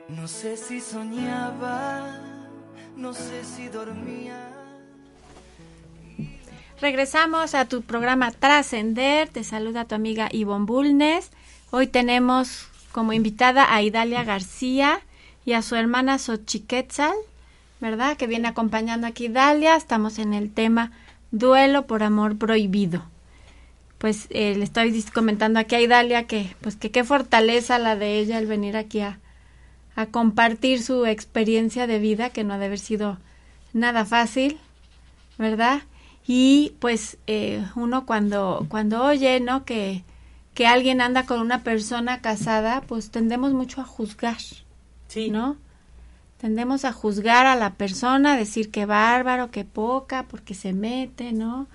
Speaker 2: No sé si soñaba, no sé si dormía.
Speaker 3: Regresamos a tu programa Trascender. Te saluda tu amiga Ivonne Bulnes. Hoy tenemos como invitada a Idalia García y a su hermana Xochiquetzal. ¿Verdad? Que viene acompañando aquí Dalia. Estamos en el tema duelo por amor prohibido. Pues eh, le estoy comentando aquí a Idalia que, pues que qué fortaleza la de ella el venir aquí a, a compartir su experiencia de vida, que no ha de haber sido nada fácil, ¿verdad? Y pues eh, uno cuando, cuando oye, ¿no? Que, que alguien anda con una persona casada, pues tendemos mucho a juzgar,
Speaker 4: Sí.
Speaker 3: ¿no? Tendemos a juzgar a la persona, decir que bárbaro, que poca, porque se mete, ¿no?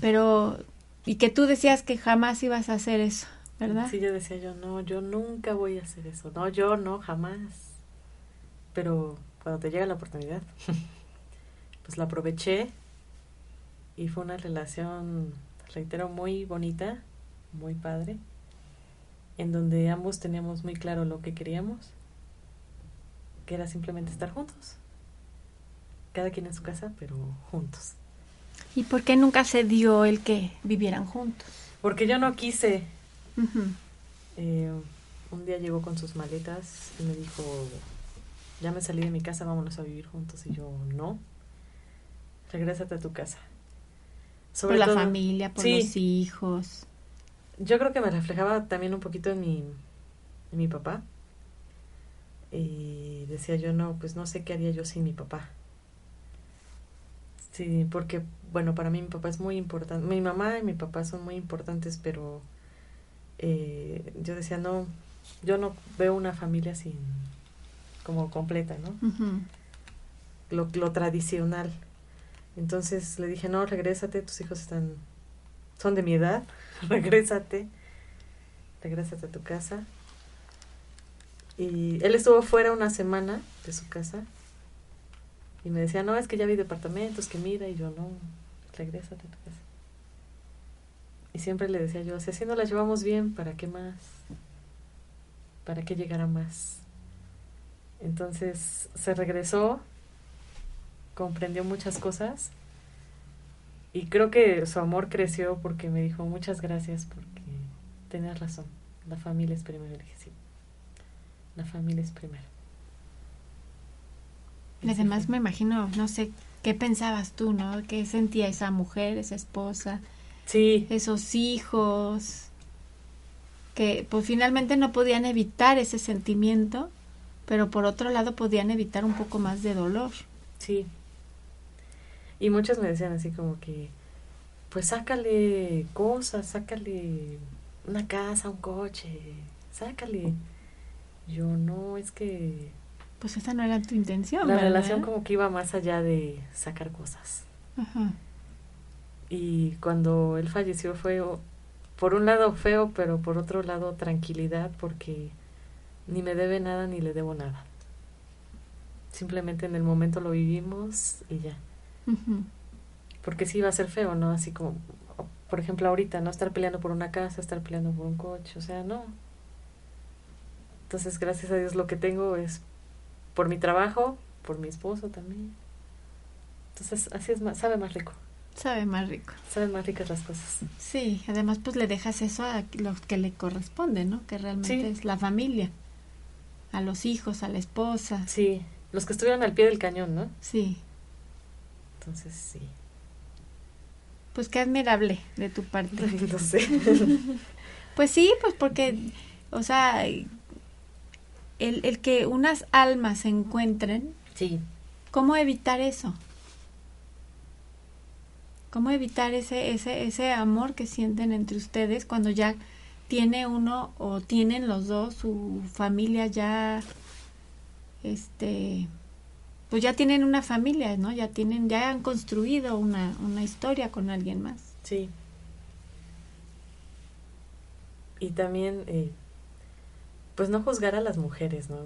Speaker 3: Pero, y que tú decías que jamás ibas a hacer eso, ¿verdad?
Speaker 4: Sí, yo decía yo, no, yo nunca voy a hacer eso. No, yo no, jamás. Pero cuando te llega la oportunidad, pues la aproveché y fue una relación, reitero, muy bonita, muy padre, en donde ambos teníamos muy claro lo que queríamos, que era simplemente estar juntos. Cada quien en su casa, pero juntos.
Speaker 3: ¿Y por qué nunca se dio el que vivieran juntos?
Speaker 4: Porque yo no quise. Eh, un día llegó con sus maletas y me dijo, ya me salí de mi casa, vámonos a vivir juntos. Y yo, no, regrésate a tu casa.
Speaker 3: por la
Speaker 4: todo-
Speaker 3: familia, por
Speaker 4: Sí.
Speaker 3: los hijos.
Speaker 4: Yo creo que me reflejaba también un poquito en mi, en mi papá. Y decía yo, no, pues no sé qué haría yo sin mi papá. Sí, porque, bueno, para mí mi papá es muy importante. Mi mamá y mi papá son muy importantes, pero eh, yo decía, no, yo no veo una familia sin, como completa, ¿no? Lo, lo tradicional. Entonces le dije, no, regrésate, tus hijos están, son de mi edad, regrésate, regrésate a tu casa. Y él estuvo fuera una semana de su casa y me decía, no, es que ya vi departamentos, que mira, y yo, no, regrésate a tu casa. Y siempre le decía yo, si así no la llevamos bien, ¿para qué más? ¿Para qué llegar más? Entonces se regresó, comprendió muchas cosas y creo que su amor creció porque me dijo muchas gracias porque tenías razón, la familia es primero. Le dije, sí, la familia es primero.
Speaker 3: Además me imagino, no sé, ¿qué pensabas tú, no? ¿Qué sentía esa mujer, esa esposa,
Speaker 4: Sí,
Speaker 3: esos hijos? Que pues finalmente no podían evitar ese sentimiento, pero por otro lado podían evitar un poco más de dolor.
Speaker 4: sí. Y muchos me decían así como que, pues sácale cosas, sácale una casa, un coche, sácale. Yo no, es que
Speaker 3: Pues esa no era tu intención,
Speaker 4: la
Speaker 3: ¿verdad?
Speaker 4: relación como que iba más allá de sacar cosas.
Speaker 3: Ajá.
Speaker 4: Y cuando él falleció fue, o- por un lado feo, pero por otro lado tranquilidad, porque ni me debe nada ni le debo nada. Simplemente en el momento lo vivimos y ya. Porque sí iba a ser feo, ¿no? Así como, por ejemplo, ahorita, ¿no? Estar peleando por una casa, estar peleando por un coche, o sea, no. Entonces, gracias a Dios, lo que tengo es por mi trabajo, por mi esposo también. Entonces, así es más, sabe más rico.
Speaker 3: Sabe más rico.
Speaker 4: Saben más ricas las cosas.
Speaker 3: Sí, además pues le dejas eso a lo que le corresponde, ¿no? Que realmente
Speaker 4: Sí.
Speaker 3: es la familia, a los hijos, a la esposa.
Speaker 4: Sí, los que estuvieron al pie del cañón, ¿no?
Speaker 3: Sí,
Speaker 4: Entonces, sí.
Speaker 3: pues qué admirable de tu parte.
Speaker 4: No sé.
Speaker 3: Pues sí, pues porque, o sea, el, el que unas almas se encuentren,
Speaker 4: Sí,
Speaker 3: ¿cómo evitar eso? ¿Cómo evitar ese, ese, ese amor que sienten entre ustedes cuando ya tiene uno o tienen los dos su familia ya, este, pues ya tienen una familia, ¿no? Ya tienen, ya han construido una, una historia con alguien más.
Speaker 4: sí. Y también, eh, pues no juzgar a las mujeres, ¿no?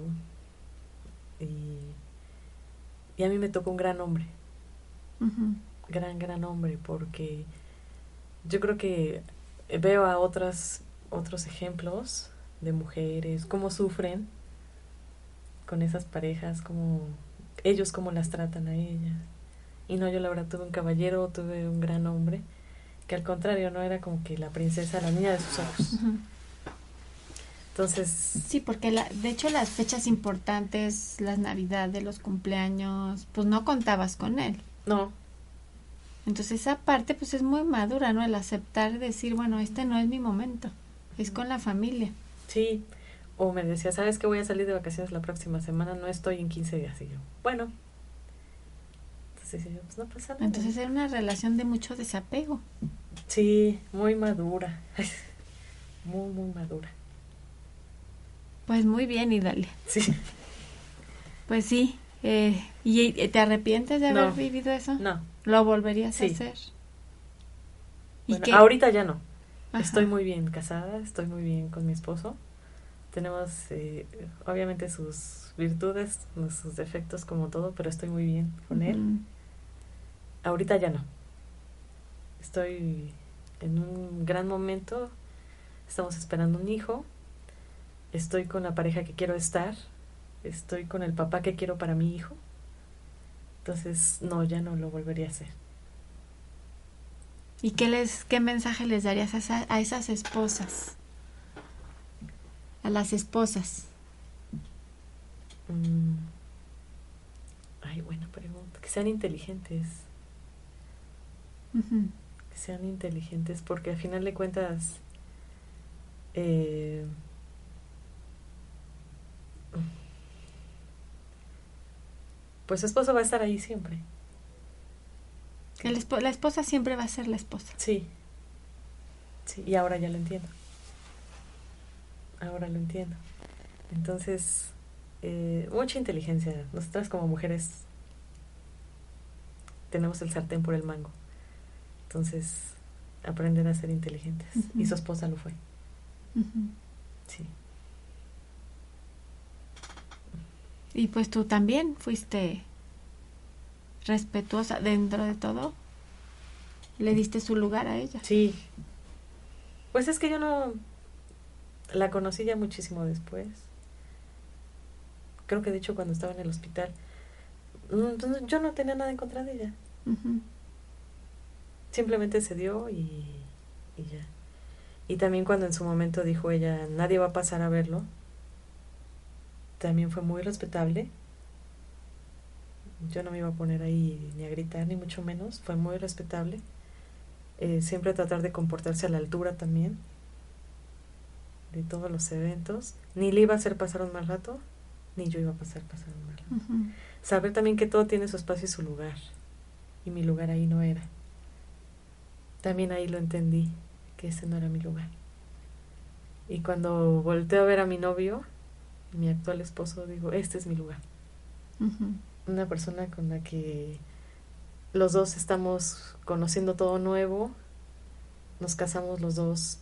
Speaker 4: Y, y a mí me tocó un gran hombre, gran, gran hombre, porque yo creo que veo a otras, otros ejemplos de mujeres, cómo sufren con esas parejas, cómo ellos cómo las tratan a ellas. Y no, yo la verdad tuve un caballero, tuve un gran hombre, que al contrario no era como que la princesa, la niña de sus ojos. Entonces,
Speaker 3: Sí, porque la, de hecho las fechas importantes, las navidades, los cumpleaños, pues no contabas con él.
Speaker 4: no,
Speaker 3: Entonces esa parte pues es muy madura, ¿no? El aceptar, decir, bueno, este no es mi momento, es con la familia.
Speaker 4: sí. O me decía, ¿sabes que voy a salir de vacaciones la próxima semana? No estoy en 15 días. Y yo, bueno. Entonces yo, pues no pasa nada.
Speaker 3: Entonces era una relación de mucho desapego.
Speaker 4: Sí, muy madura. Muy, muy madura.
Speaker 3: Pues muy bien, y dale.
Speaker 4: Sí.
Speaker 3: Pues sí. Eh, ¿Y te arrepientes de haber
Speaker 4: No.
Speaker 3: vivido eso?
Speaker 4: No.
Speaker 3: ¿Lo volverías
Speaker 4: Sí.
Speaker 3: a hacer? ¿Y
Speaker 4: Bueno, ahorita ya no.
Speaker 3: Ajá.
Speaker 4: Estoy muy bien casada, estoy muy bien con mi esposo. Tenemos, eh, obviamente, sus virtudes, sus defectos, como todo, pero estoy muy bien con él. Ahorita ya no. Estoy en un gran momento. Estamos esperando un hijo. Estoy con la pareja que quiero estar. Estoy con el papá que quiero para mi hijo. Entonces, no, ya no lo volvería a hacer.
Speaker 3: ¿Y qué, les, qué mensaje les darías a, esa- a esas esposas? A las esposas.
Speaker 4: Mm. Ay, buena pregunta. Que sean inteligentes. Que sean inteligentes porque al final de cuentas... eh, pues su esposo va a estar ahí siempre.
Speaker 3: El la esposa siempre va a ser la esposa.
Speaker 4: Sí. Sí, y ahora ya lo entiendo. Ahora lo entiendo. Entonces, eh, mucha inteligencia. Nosotras como mujeres tenemos el sartén por el mango. Entonces, aprender a ser inteligentes. Y su esposa lo fue. Sí.
Speaker 3: Y pues tú también fuiste respetuosa dentro de todo. Le diste su lugar a ella.
Speaker 4: Sí. Pues es que yo no la conocí ya muchísimo después. Creo que de hecho cuando estaba en el hospital, pues, yo no tenía nada en contra de ella. Simplemente se dio y, y ya. Y también cuando en su momento dijo ella, nadie va a pasar a verlo, también fue muy respetable. Yo no me iba a poner ahí ni a gritar, ni mucho menos. Fue muy respetable. Eh, siempre tratar de comportarse a la altura también de todos los eventos. Ni le iba a hacer pasar un mal rato, ni yo iba a pasar pasar un mal rato. Saber también que todo tiene su espacio y su lugar. Y mi lugar ahí no era. También ahí lo entendí, que ese no era mi lugar. Y cuando volteo a ver a mi novio, mi actual esposo, digo, este es mi lugar. Una persona con la que los dos estamos conociendo todo nuevo. Nos casamos los dos.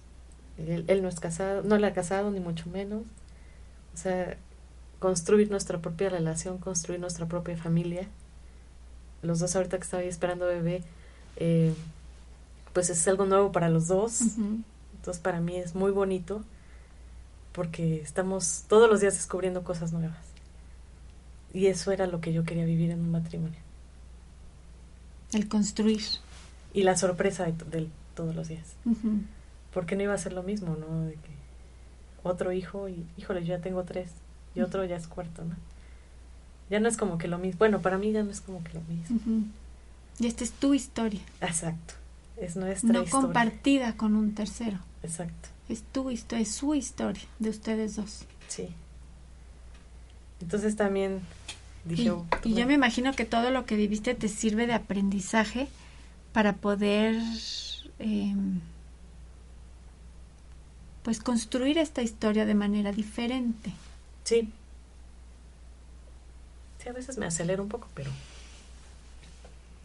Speaker 4: Él, él no es casado, no le ha casado, ni mucho menos. O sea, construir nuestra propia relación, construir nuestra propia familia. Los dos ahorita que estaba ahí esperando bebé, eh, pues es algo nuevo para los dos. Entonces para mí es muy bonito porque estamos todos los días descubriendo cosas nuevas. Y eso era lo que yo quería vivir en un matrimonio.
Speaker 3: El construir.
Speaker 4: Y la sorpresa de, to- de todos los días. Porque no iba a ser lo mismo, ¿no? De que otro hijo y, híjole, yo ya tengo tres. Y otro ya es cuarto, ¿no? Ya no es como que lo mismo. Bueno, para mí ya no es como que lo mismo.
Speaker 3: Y esta es tu historia,
Speaker 4: Exacto. Es nuestra
Speaker 3: no
Speaker 4: historia.
Speaker 3: compartida con un tercero.
Speaker 4: Exacto.
Speaker 3: Es tu historia, es su historia de ustedes dos.
Speaker 4: Sí. Entonces también dije...
Speaker 3: Y,
Speaker 4: oh,
Speaker 3: y yo me imagino que todo lo que viviste te sirve de aprendizaje para poder eh, pues construir esta historia de manera diferente.
Speaker 4: Sí. Sí, a veces me acelero un poco, pero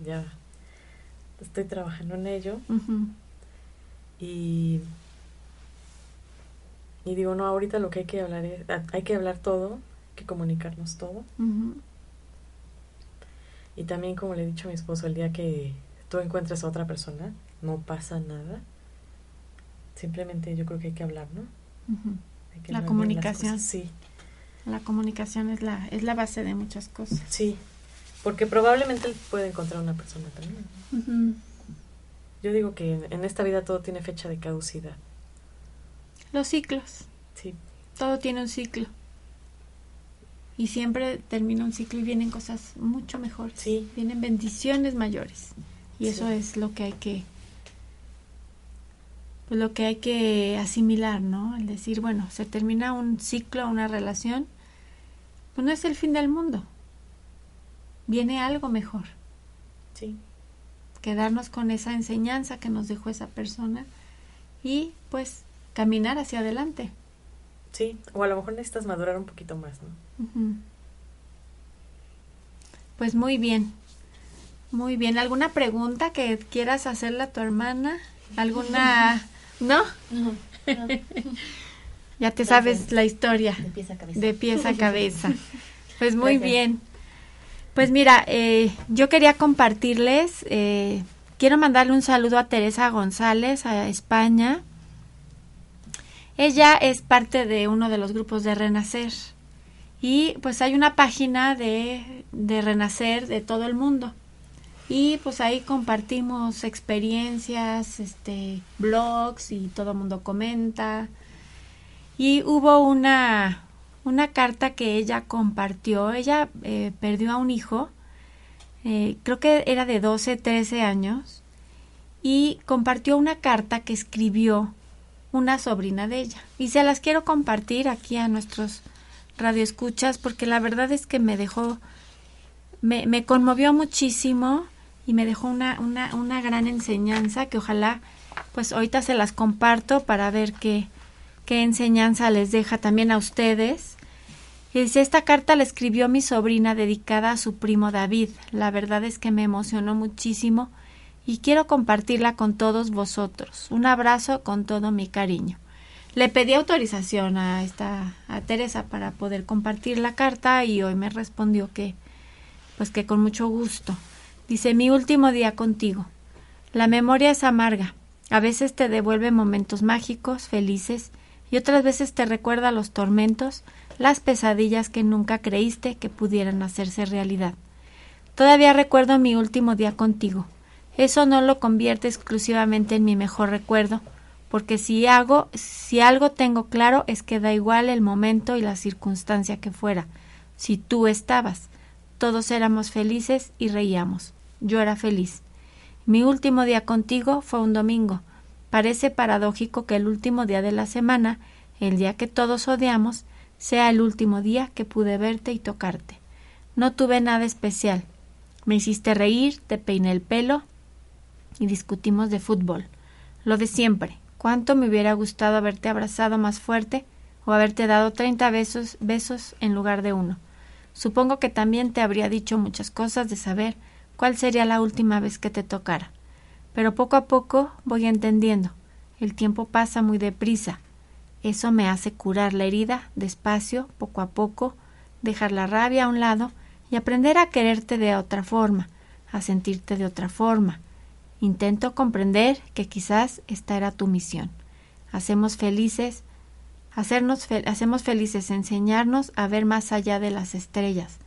Speaker 4: ya estoy trabajando en ello y y digo, no, ahorita lo que hay que hablar es, a- hay que hablar todo, hay que comunicarnos todo.
Speaker 3: ujú.
Speaker 4: Y también, como le he dicho a mi esposo, el día que tú encuentres a otra persona, no pasa nada. Simplemente yo creo que hay que hablar, ¿no?
Speaker 3: Ujú.
Speaker 4: Hay que
Speaker 3: La
Speaker 4: hablar
Speaker 3: comunicación.
Speaker 4: Sí,
Speaker 3: La comunicación es la, es la base de muchas cosas.
Speaker 4: sí. Porque probablemente él puede encontrar una persona también. Yo digo que en, en esta vida todo tiene fecha de caducidad.
Speaker 3: Los ciclos.
Speaker 4: Sí,
Speaker 3: Todo tiene un ciclo. Y siempre termina un ciclo y vienen cosas mucho mejores.
Speaker 4: Sí.
Speaker 3: Vienen bendiciones mayores. Y eso es lo que hay que pues lo que hay que asimilar, ¿no? El decir, bueno, se termina un ciclo, una relación, pues no es el fin del mundo. Viene algo mejor.
Speaker 4: Sí.
Speaker 3: Quedarnos con esa enseñanza que nos dejó esa persona y pues caminar hacia adelante.
Speaker 4: Sí. O a lo mejor necesitas madurar un poquito más, ¿no?
Speaker 3: Pues muy bien. Muy bien. ¿Alguna pregunta que quieras hacerle a tu hermana? ¿Alguna? ¿No?
Speaker 5: No, no,
Speaker 3: Ya te
Speaker 5: Gracias.
Speaker 3: sabes la historia
Speaker 5: de pies a cabeza.
Speaker 3: de pies a cabeza. Pues muy
Speaker 5: Gracias.
Speaker 3: bien. Pues mira, eh, yo quería compartirles, eh, quiero mandarle un saludo a Teresa González, a España. Ella es parte de uno de los grupos de Renacer. Y pues hay una página de, de Renacer de todo el mundo. Y pues ahí compartimos experiencias, este, blogs y todo el mundo comenta. Y hubo una, una carta que ella compartió. Ella eh, perdió a un hijo, eh, creo que era de 12, 13 años, y compartió una carta que escribió una sobrina de ella. Y se las quiero compartir aquí a nuestros radioescuchas porque la verdad es que me dejó, me, me conmovió muchísimo y me dejó una, una, una gran enseñanza que ojalá pues ahorita se las comparto para ver qué, qué enseñanza les deja también a ustedes. Y dice, esta carta la escribió mi sobrina dedicada a su primo David. La verdad es que me emocionó muchísimo y quiero compartirla con todos vosotros. Un abrazo con todo mi cariño. Le pedí autorización a esta a Teresa para poder compartir la carta y hoy me respondió que pues que con mucho gusto. Dice, "Mi último día contigo. La memoria es amarga. A veces te devuelve momentos mágicos, felices, y otras veces te recuerda los tormentos, las pesadillas que nunca creíste que pudieran hacerse realidad. Todavía recuerdo mi último día contigo. Eso no lo convierte exclusivamente en mi mejor recuerdo, porque si hago, si algo tengo claro es que da igual el momento y la circunstancia que fuera. Si tú estabas, todos éramos felices y reíamos. Yo era feliz. Mi último día contigo fue un domingo. Parece paradójico que el último día de la semana, el día que todos odiamos, sea el último día que pude verte y tocarte. No tuve nada especial. Me hiciste reír, te peiné el pelo y discutimos de fútbol. Lo de siempre. Cuánto me hubiera gustado haberte abrazado más fuerte o haberte dado treinta besos, besos en lugar de uno. Supongo que también te habría dicho muchas cosas de saber cuál sería la última vez que te tocara. Pero poco a poco voy entendiendo. El tiempo pasa muy deprisa. Eso me hace curar la herida despacio, poco a poco, dejar la rabia a un lado y aprender a quererte de otra forma, a sentirte de otra forma. Intento comprender que quizás esta era tu misión. Hacemos felices, hacernos hacemos felices enseñarnos a ver más allá de las estrellas,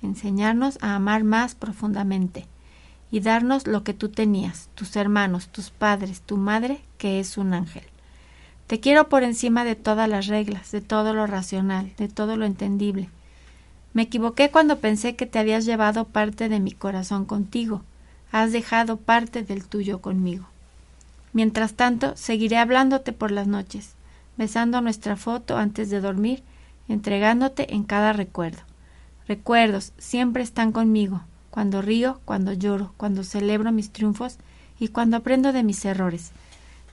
Speaker 3: enseñarnos a amar más profundamente y darnos lo que tú tenías, tus hermanos, tus padres, tu madre, que es un ángel. Te quiero por encima de todas las reglas, de todo lo racional, de todo lo entendible. Me equivoqué cuando pensé que te habías llevado parte de mi corazón contigo, has dejado parte del tuyo conmigo. Mientras tanto, seguiré hablándote por las noches, besando nuestra foto antes de dormir, entregándote en cada recuerdo. Recuerdos siempre están conmigo, cuando río, cuando lloro, cuando celebro mis triunfos y cuando aprendo de mis errores.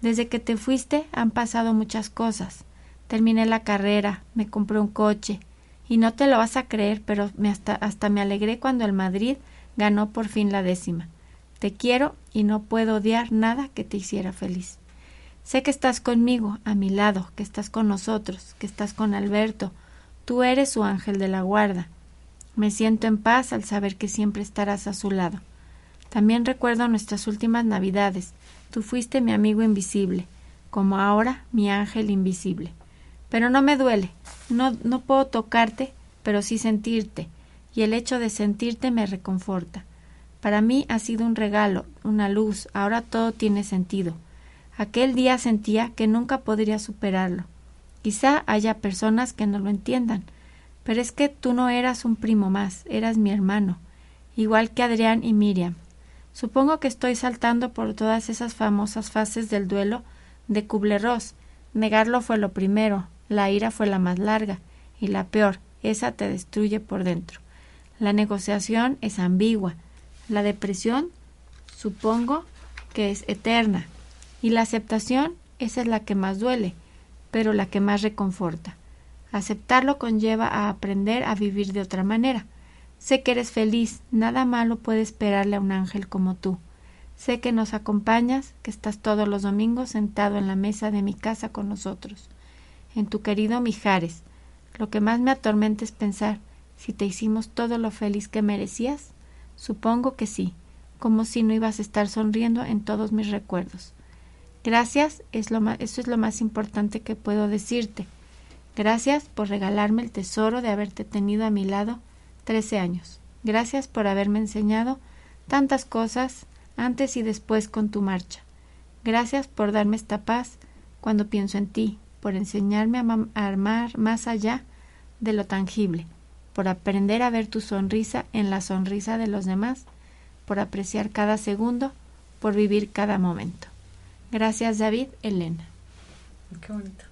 Speaker 3: Desde que te fuiste han pasado muchas cosas. Terminé la carrera, me compré un coche, y no te lo vas a creer, pero me hasta, hasta me alegré cuando el Madrid ganó por fin la décima. Te quiero y no puedo odiar nada que te hiciera feliz. Sé que estás conmigo, a mi lado, que estás con nosotros, que estás con Alberto. Tú eres su ángel de la guarda. Me siento en paz al saber que siempre estarás a su lado. También recuerdo nuestras últimas navidades. Tú fuiste mi amigo invisible, como ahora mi ángel invisible. Pero no me duele, no, no puedo tocarte, pero sí sentirte, y el hecho de sentirte me reconforta. Para mí ha sido un regalo, una luz, ahora todo tiene sentido. Aquel día sentía que nunca podría superarlo. Quizá haya personas que no lo entiendan, pero es que tú no eras un primo más, eras mi hermano, igual que Adrián y Miriam. Supongo que estoy saltando por todas esas famosas fases del duelo de Kubler-Ross. Negarlo fue lo primero, la ira fue la más larga y la peor, esa te destruye por dentro. La negociación es ambigua. La depresión, supongo que es eterna. Y la aceptación, esa es la que más duele, pero la que más reconforta. Aceptarlo conlleva a aprender a vivir de otra manera. Sé que eres feliz, nada malo puede esperarle a un ángel como tú. Sé que nos acompañas, que estás todos los domingos sentado en la mesa de mi casa con nosotros. En tu querido Mijares. Lo que más me atormenta es pensar si te hicimos todo lo feliz que merecías. Supongo que sí, como si no ibas a estar sonriendo en todos mis recuerdos. Gracias, es lo eso es lo más importante que puedo decirte. Gracias por regalarme el tesoro de haberte tenido a mi lado trece años. Gracias por haberme enseñado tantas cosas antes y después con tu marcha. Gracias por darme esta paz cuando pienso en ti, por enseñarme a, a amar más allá de lo tangible, por aprender a ver tu sonrisa en la sonrisa de los demás, por apreciar cada segundo, por vivir cada momento. Gracias, David. Elena.
Speaker 4: Qué bonito.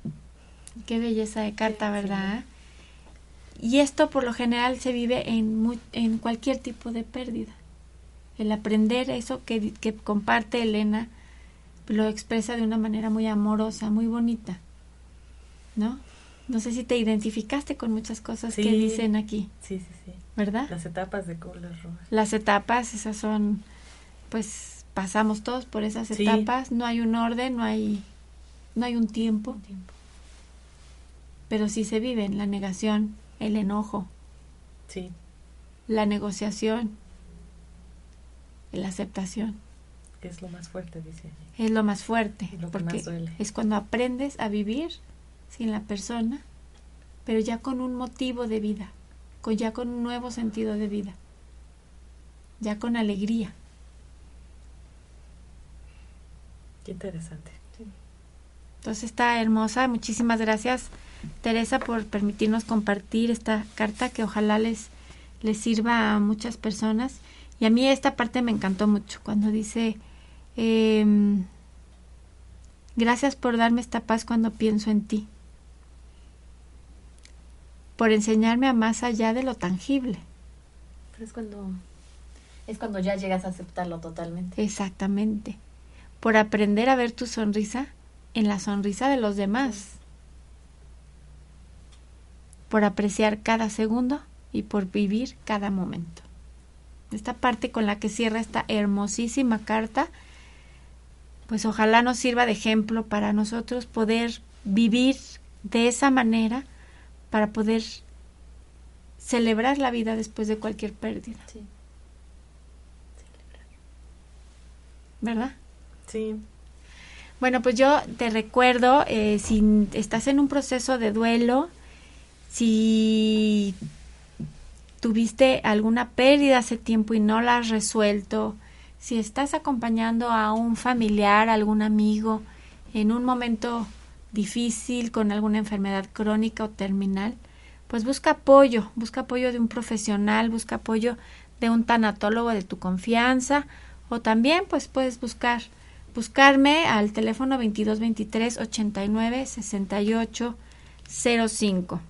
Speaker 3: Qué belleza de carta, ¿verdad? Y esto por lo general se vive en, en cualquier tipo de pérdida. El aprender eso que, que comparte Elena lo expresa de una manera muy amorosa, muy bonita. ¿No? No sé si te identificaste con muchas cosas que dicen aquí.
Speaker 4: Sí, sí, sí.
Speaker 3: ¿Verdad?
Speaker 4: Las etapas de Kubler Ross.
Speaker 3: Las etapas, esas son, pues, pasamos todos por esas etapas, no hay un orden, no hay, no hay un tiempo, un tiempo. pero sí se viven la negación, el enojo,
Speaker 4: sí.
Speaker 3: la negociación, la aceptación.
Speaker 4: Es lo más fuerte, dice.
Speaker 3: Es lo más fuerte,
Speaker 4: lo
Speaker 3: porque
Speaker 4: más duele.
Speaker 3: es cuando aprendes a vivir sin la persona, pero ya con un motivo de vida, con ya con un nuevo sentido de vida, ya con alegría.
Speaker 4: Qué interesante.
Speaker 3: Entonces está hermosa. Muchísimas gracias, Teresa, por permitirnos compartir esta carta que ojalá les, les sirva a muchas personas. Y a mí esta parte me encantó mucho cuando dice, eh, gracias por darme esta paz cuando pienso en ti, por enseñarme a más allá de lo tangible.
Speaker 5: Pero es cuando, es cuando ya llegas a aceptarlo totalmente.
Speaker 3: Exactamente por aprender a ver tu sonrisa en la sonrisa de los demás, por apreciar cada segundo y por vivir cada momento. Esta parte con la que cierra esta hermosísima carta, pues ojalá nos sirva de ejemplo para nosotros poder vivir de esa manera para poder celebrar la vida después de cualquier pérdida.
Speaker 5: Sí.
Speaker 3: ¿Verdad?
Speaker 4: Sí.
Speaker 3: Bueno, pues yo te recuerdo, eh, si estás en un proceso de duelo, si tuviste alguna pérdida hace tiempo y no la has resuelto, si estás acompañando a un familiar, algún amigo en un momento difícil con alguna enfermedad crónica o terminal, pues busca apoyo, busca apoyo de un profesional, busca apoyo de un tanatólogo de tu confianza o también pues puedes buscar buscarme al teléfono 2223 89 68 05.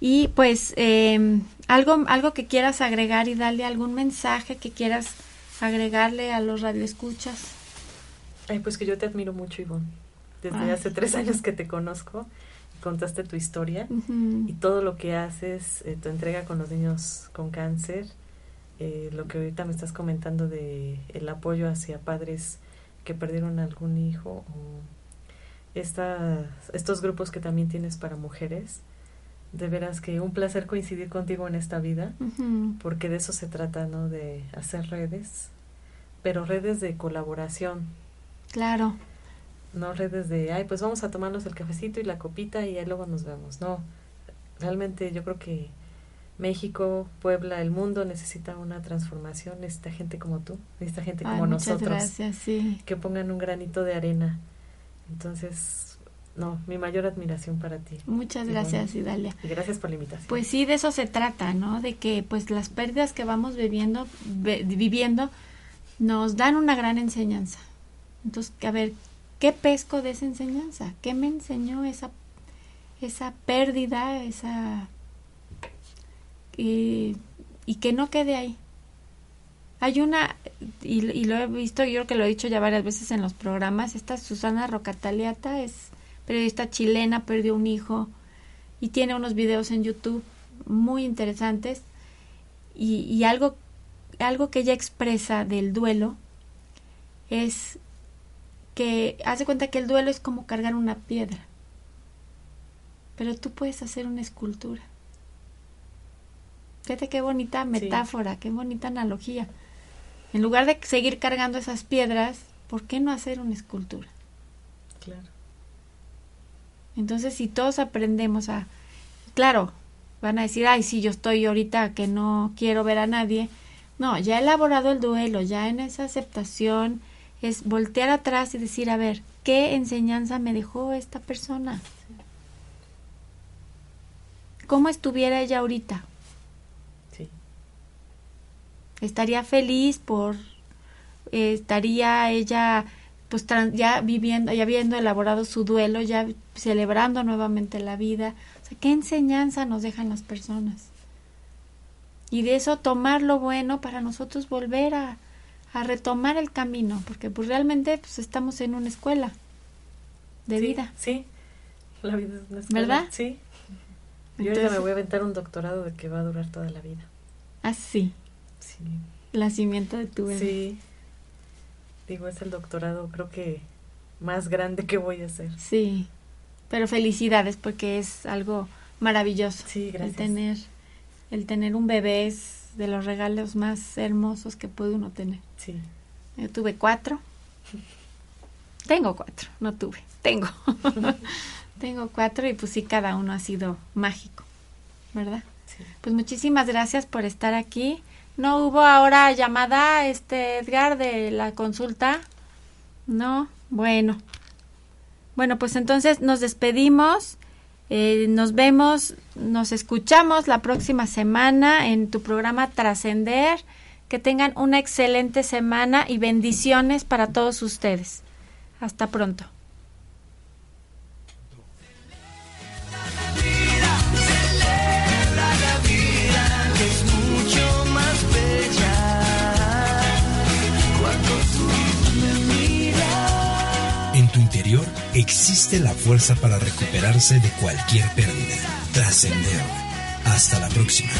Speaker 3: Y pues eh, algo, algo que quieras agregar y darle algún mensaje que quieras agregarle a los radioescuchas.
Speaker 4: Ay, pues que yo te admiro mucho, Ivonne. Desde hace tres años que te conozco contaste tu historia y todo lo que haces, eh, tu entrega con los niños con cáncer, eh, lo que ahorita me estás comentando de el apoyo hacia padres que perdieron algún hijo o esta, estos grupos que también tienes para mujeres. De veras que un placer coincidir contigo en esta vida, porque de eso se trata, ¿no? De hacer redes, pero redes de colaboración.
Speaker 3: Claro
Speaker 4: no redes de, ay, pues vamos a tomarnos el cafecito y la copita y ahí luego nos vemos. No, realmente yo creo que México, Puebla, el mundo necesita una transformación, necesita gente como tú, necesita gente como
Speaker 3: muchas
Speaker 4: nosotros,
Speaker 3: gracias, sí.
Speaker 4: que pongan un granito de arena. Entonces, no, mi mayor admiración para ti.
Speaker 3: Muchas gracias,
Speaker 4: bueno,
Speaker 3: Idalia.
Speaker 4: Y gracias por la invitación.
Speaker 3: Pues sí, de eso se trata, ¿no? De que pues las pérdidas que vamos viviendo, viviendo nos dan una gran enseñanza. Entonces, a ver, ¿qué pesco de esa enseñanza? ¿Qué me enseñó esa, esa pérdida, esa... y, y que no quede ahí? Hay una, y, y lo he visto, yo creo que lo he dicho ya varias veces en los programas, esta Susana Rocataliata es periodista chilena, perdió un hijo y tiene unos videos en YouTube muy interesantes y, y algo, algo que ella expresa del duelo es que hace cuenta que el duelo es como cargar una piedra, pero tú puedes hacer una escultura. Fíjate qué bonita metáfora, qué bonita analogía. En lugar de seguir cargando esas piedras, ¿por qué no hacer una escultura?
Speaker 4: claro.
Speaker 3: Entonces, si todos aprendemos a, claro, van a decir, ay, sí, yo estoy ahorita que no quiero ver a nadie. No, ya he elaborado el duelo, ya en esa aceptación es voltear atrás y decir, a ver, ¿qué enseñanza me dejó esta persona? ¿Cómo estuviera ella ahorita?
Speaker 4: Sí,
Speaker 3: estaría feliz por eh, estaría ella pues tran- ya viviendo ya habiendo elaborado su duelo ya celebrando nuevamente la vida o sea qué enseñanza nos dejan las personas y de eso tomar lo bueno para nosotros volver a, a retomar el camino porque pues realmente pues estamos en una escuela de
Speaker 4: Sí,
Speaker 3: vida
Speaker 4: Sí, la vida es una escuela.
Speaker 3: ¿Verdad?
Speaker 4: Sí. Yo ahorita me voy a aventar un doctorado de que va a durar toda la vida.
Speaker 3: así
Speaker 4: Sí.
Speaker 3: el nacimiento de tu bebé
Speaker 4: Sí. Digo, es el doctorado creo que más grande que voy a hacer.
Speaker 3: sí pero felicidades porque es algo maravilloso
Speaker 4: Sí,
Speaker 3: El
Speaker 4: gracias.
Speaker 3: tener, el tener un bebé es de los regalos más hermosos que puede uno tener.
Speaker 4: Sí.
Speaker 3: Yo tuve cuatro. Tengo cuatro, no tuve, tengo. tengo cuatro y pues sí, cada uno ha sido mágico, ¿verdad?
Speaker 4: Sí.
Speaker 3: Pues muchísimas gracias por estar aquí. No hubo ahora llamada, este Edgar, de la consulta. No, bueno. Bueno, pues entonces nos despedimos. Eh, nos vemos, nos escuchamos la próxima semana en tu programa Trascender. Que tengan una excelente semana y bendiciones para todos ustedes. Hasta pronto.
Speaker 1: Existe la fuerza para recuperarse de cualquier pérdida. Trascender. Hasta la próxima.